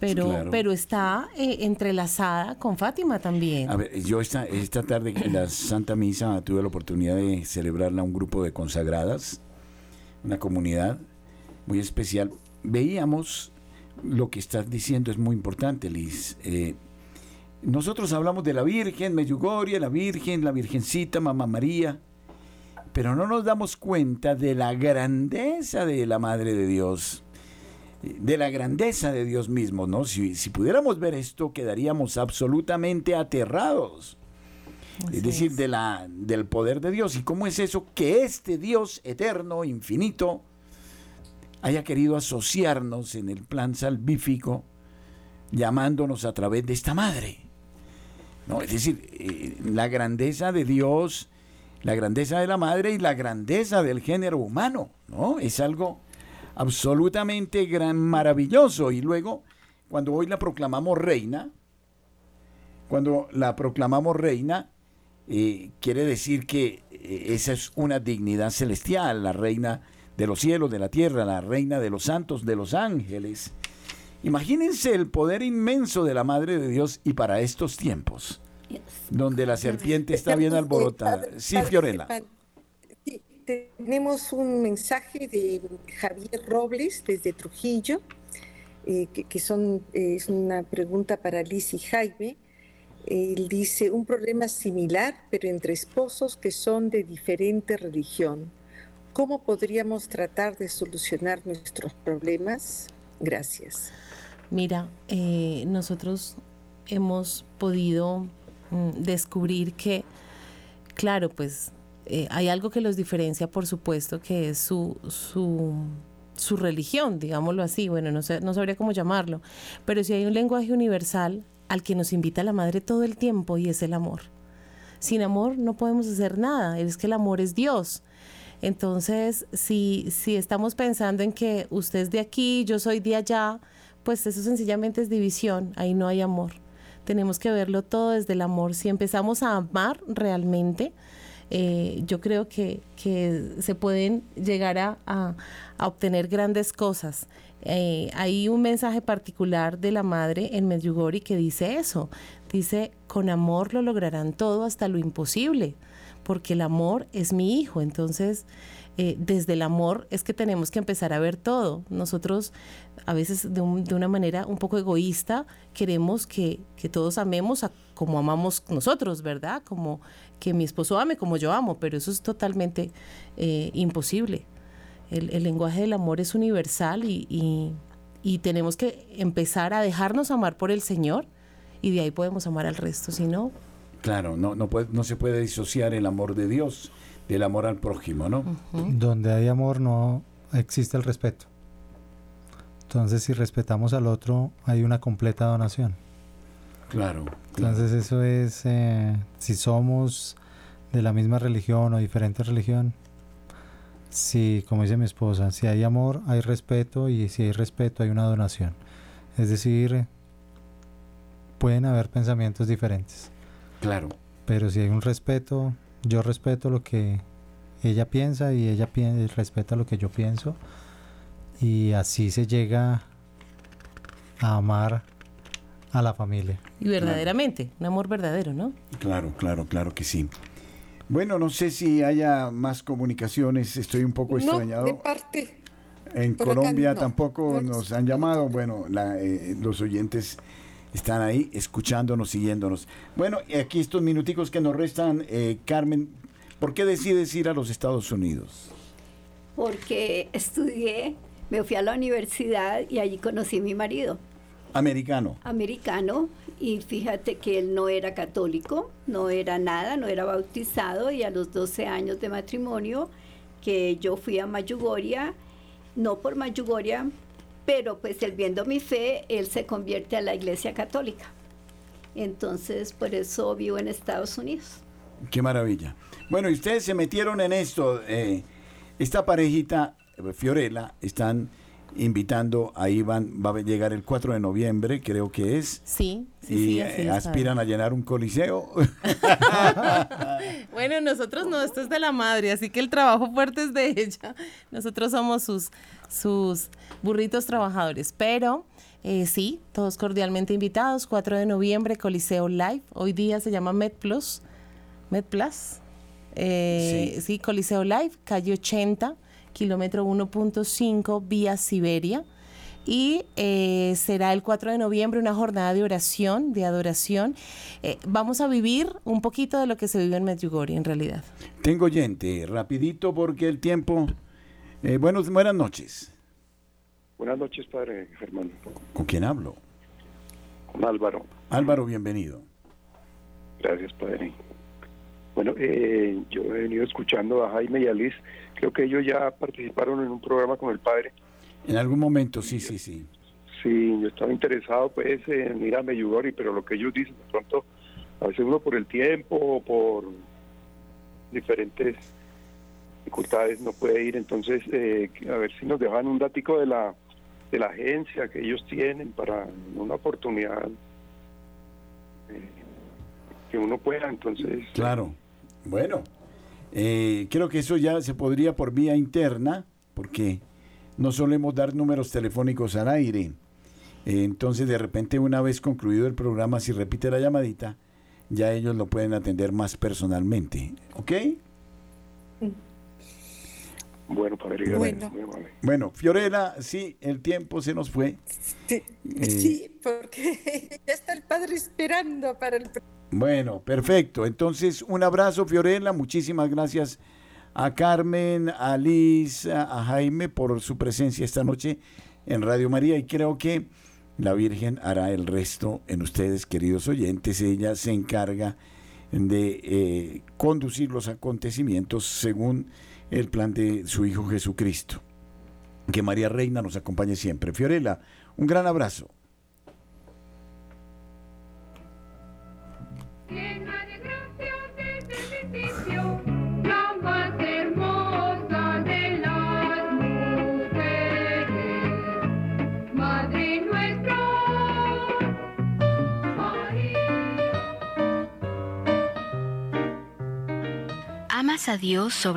Pero, pero está eh, entrelazada con Fátima también. A ver, yo esta, esta tarde en la Santa Misa tuve la oportunidad de celebrarla a un grupo de consagradas, una comunidad muy especial. Veíamos lo que estás diciendo es muy importante, Liz. Eh, nosotros hablamos de la Virgen, Medjugorje, la Virgen, la Virgencita, Mamá María, pero no nos damos cuenta de la grandeza de la Madre de Dios, de la grandeza de Dios mismo, ¿no? Si, pudiéramos ver esto, quedaríamos absolutamente aterrados. es decir, De la, del poder de Dios. ¿Y cómo es eso? Que este Dios eterno, infinito, haya querido asociarnos en el plan salvífico, llamándonos a través de esta madre. ¿No? Es decir, eh, la grandeza de Dios la grandeza de la madre y la grandeza del género humano, ¿no? Es algo absolutamente gran, maravilloso. Y luego, cuando hoy la proclamamos reina, cuando la proclamamos reina, eh, quiere decir que eh, esa es una dignidad celestial, la reina de los cielos, de la tierra, la reina de los santos, de los ángeles. Imagínense el poder inmenso de la Madre de Dios y para estos tiempos donde la serpiente está bien <laughs> alborotada. Sí, Fiorella. Tenemos un mensaje de Javier Robles desde Trujillo, eh, que, son, es una pregunta para Liz y Jaime. Él dice, un problema similar, pero entre esposos que son de diferente religión. ¿Cómo podríamos tratar de solucionar nuestros problemas? Gracias. Mira, eh, nosotros hemos podido Mm, descubrir que, claro, pues eh, hay algo que los diferencia, por supuesto, que es su, su, su religión, digámoslo así, bueno, no, sé, no sabría cómo llamarlo, pero si hay un lenguaje universal al que nos invita la madre todo el tiempo y es el amor. Sin amor no podemos hacer nada, es que el amor es Dios. Entonces, si, si estamos pensando en que usted es de aquí, yo soy de allá, pues eso sencillamente es división, ahí no hay amor tenemos que verlo todo desde el amor. Si empezamos a amar realmente, eh, yo creo que, se pueden llegar a, obtener grandes cosas. Eh, hay un mensaje particular de la madre en Medjugorje que dice eso. Dice, con amor lo lograrán todo hasta lo imposible, porque el amor es mi hijo. Entonces, eh, desde el amor es que tenemos que empezar a ver todo. Nosotros a veces de, una manera un poco egoísta queremos que, todos amemos a como amamos nosotros, ¿verdad? Como que mi esposo ame como yo amo, pero eso es totalmente eh, imposible. El, lenguaje del amor es universal y, y tenemos que empezar a dejarnos amar por el Señor y de ahí podemos amar al resto, si no, Claro, no, no, puede, no se puede disociar el amor de Dios del amor al prójimo, ¿no? Donde hay amor no existe el respeto. Entonces, si respetamos al otro, hay una completa donación. Claro. Entonces, eso es, eh, si somos de la misma religión o diferente religión, si, como dice mi esposa, si hay amor, hay respeto y si hay respeto, hay una donación. Es decir, pueden haber pensamientos diferentes. Claro. Pero si hay un respeto, yo respeto lo que ella piensa y ella respeta lo que yo pienso y así se llega a amar a la familia. Y verdaderamente, un amor verdadero, ¿no? Claro, claro, claro que sí. Bueno, no sé si haya más comunicaciones, estoy un poco extrañado. de parte. En Colombia tampoco nos han llamado, bueno, eh, los oyentes están ahí escuchándonos, siguiéndonos. Bueno, aquí estos minuticos que nos restan, eh, Carmen, ¿por qué decides ir a los Estados Unidos? Porque estudié, me fui a la universidad y allí conocí a mi marido. Americano. Americano, y fíjate que él no era católico, no era nada, no era bautizado, y a los 12 años de matrimonio, que yo fui a Mayugoria, no por Mayugoria, pero pues él viendo mi fe, él se convierte a la iglesia católica. Entonces, por eso vivo en Estados Unidos. Qué maravilla. Bueno, y ustedes se metieron en esto. Eh, esta parejita, Fiorella, están invitando a Iván, va a llegar el 4 de noviembre, creo que es. Sí, sí, y sí, eh, aspiran a llenar un coliseo. <laughs> bueno, nosotros no, esto es de la madre, así que el trabajo fuerte es de ella. Nosotros somos sus, sus burritos trabajadores, pero eh, sí, todos cordialmente invitados, 4 de noviembre, Coliseo Live, hoy día se llama MedPlus, MedPlus, eh, sí. sí, Coliseo Live, calle 80 kilómetro 1.5 vía Siberia. Y eh, será el 4 de noviembre una jornada de oración, de adoración. Eh, vamos a vivir un poquito de lo que se vive en Medjugorje en realidad. Tengo oyente, rapidito porque el tiempo... Eh, buenos, buenas noches. Buenas noches, padre Germán. ¿Con quién hablo? Con Álvaro. Álvaro, bienvenido. Gracias, padre. Bueno, eh, yo he venido escuchando a Jaime y a Liz. Creo que ellos ya participaron en un programa con el padre. En algún momento, sí, sí, sí. Sí, yo estaba interesado pues en ir a Meyugori, pero lo que ellos dicen, de pronto, a veces uno por el tiempo, por diferentes dificultades no puede ir. Entonces, eh, a ver si nos dejan un datico de la de la agencia que ellos tienen para una oportunidad eh, que uno pueda. Entonces, claro. Bueno, eh, creo que eso ya se podría por vía interna, porque no solemos dar números telefónicos al aire. Eh, entonces, de repente, una vez concluido el programa, si repite la llamadita, ya ellos lo pueden atender más personalmente. ¿Ok? Bueno, Padre, Bueno. Bueno, Fiorella, sí, el tiempo se nos fue. Sí, Eh, sí, porque <laughs> ya está el padre esperando para el... Bueno, perfecto. Entonces, un abrazo, Fiorella. Muchísimas gracias a Carmen, a Liz, a Jaime por su presencia esta noche en Radio María. Y creo que la Virgen hará el resto en ustedes, queridos oyentes. Ella se encarga de eh, conducir los acontecimientos según el plan de su Hijo Jesucristo. Que María Reina nos acompañe siempre. Fiorella, un gran abrazo. ¿Amas a Dios sobre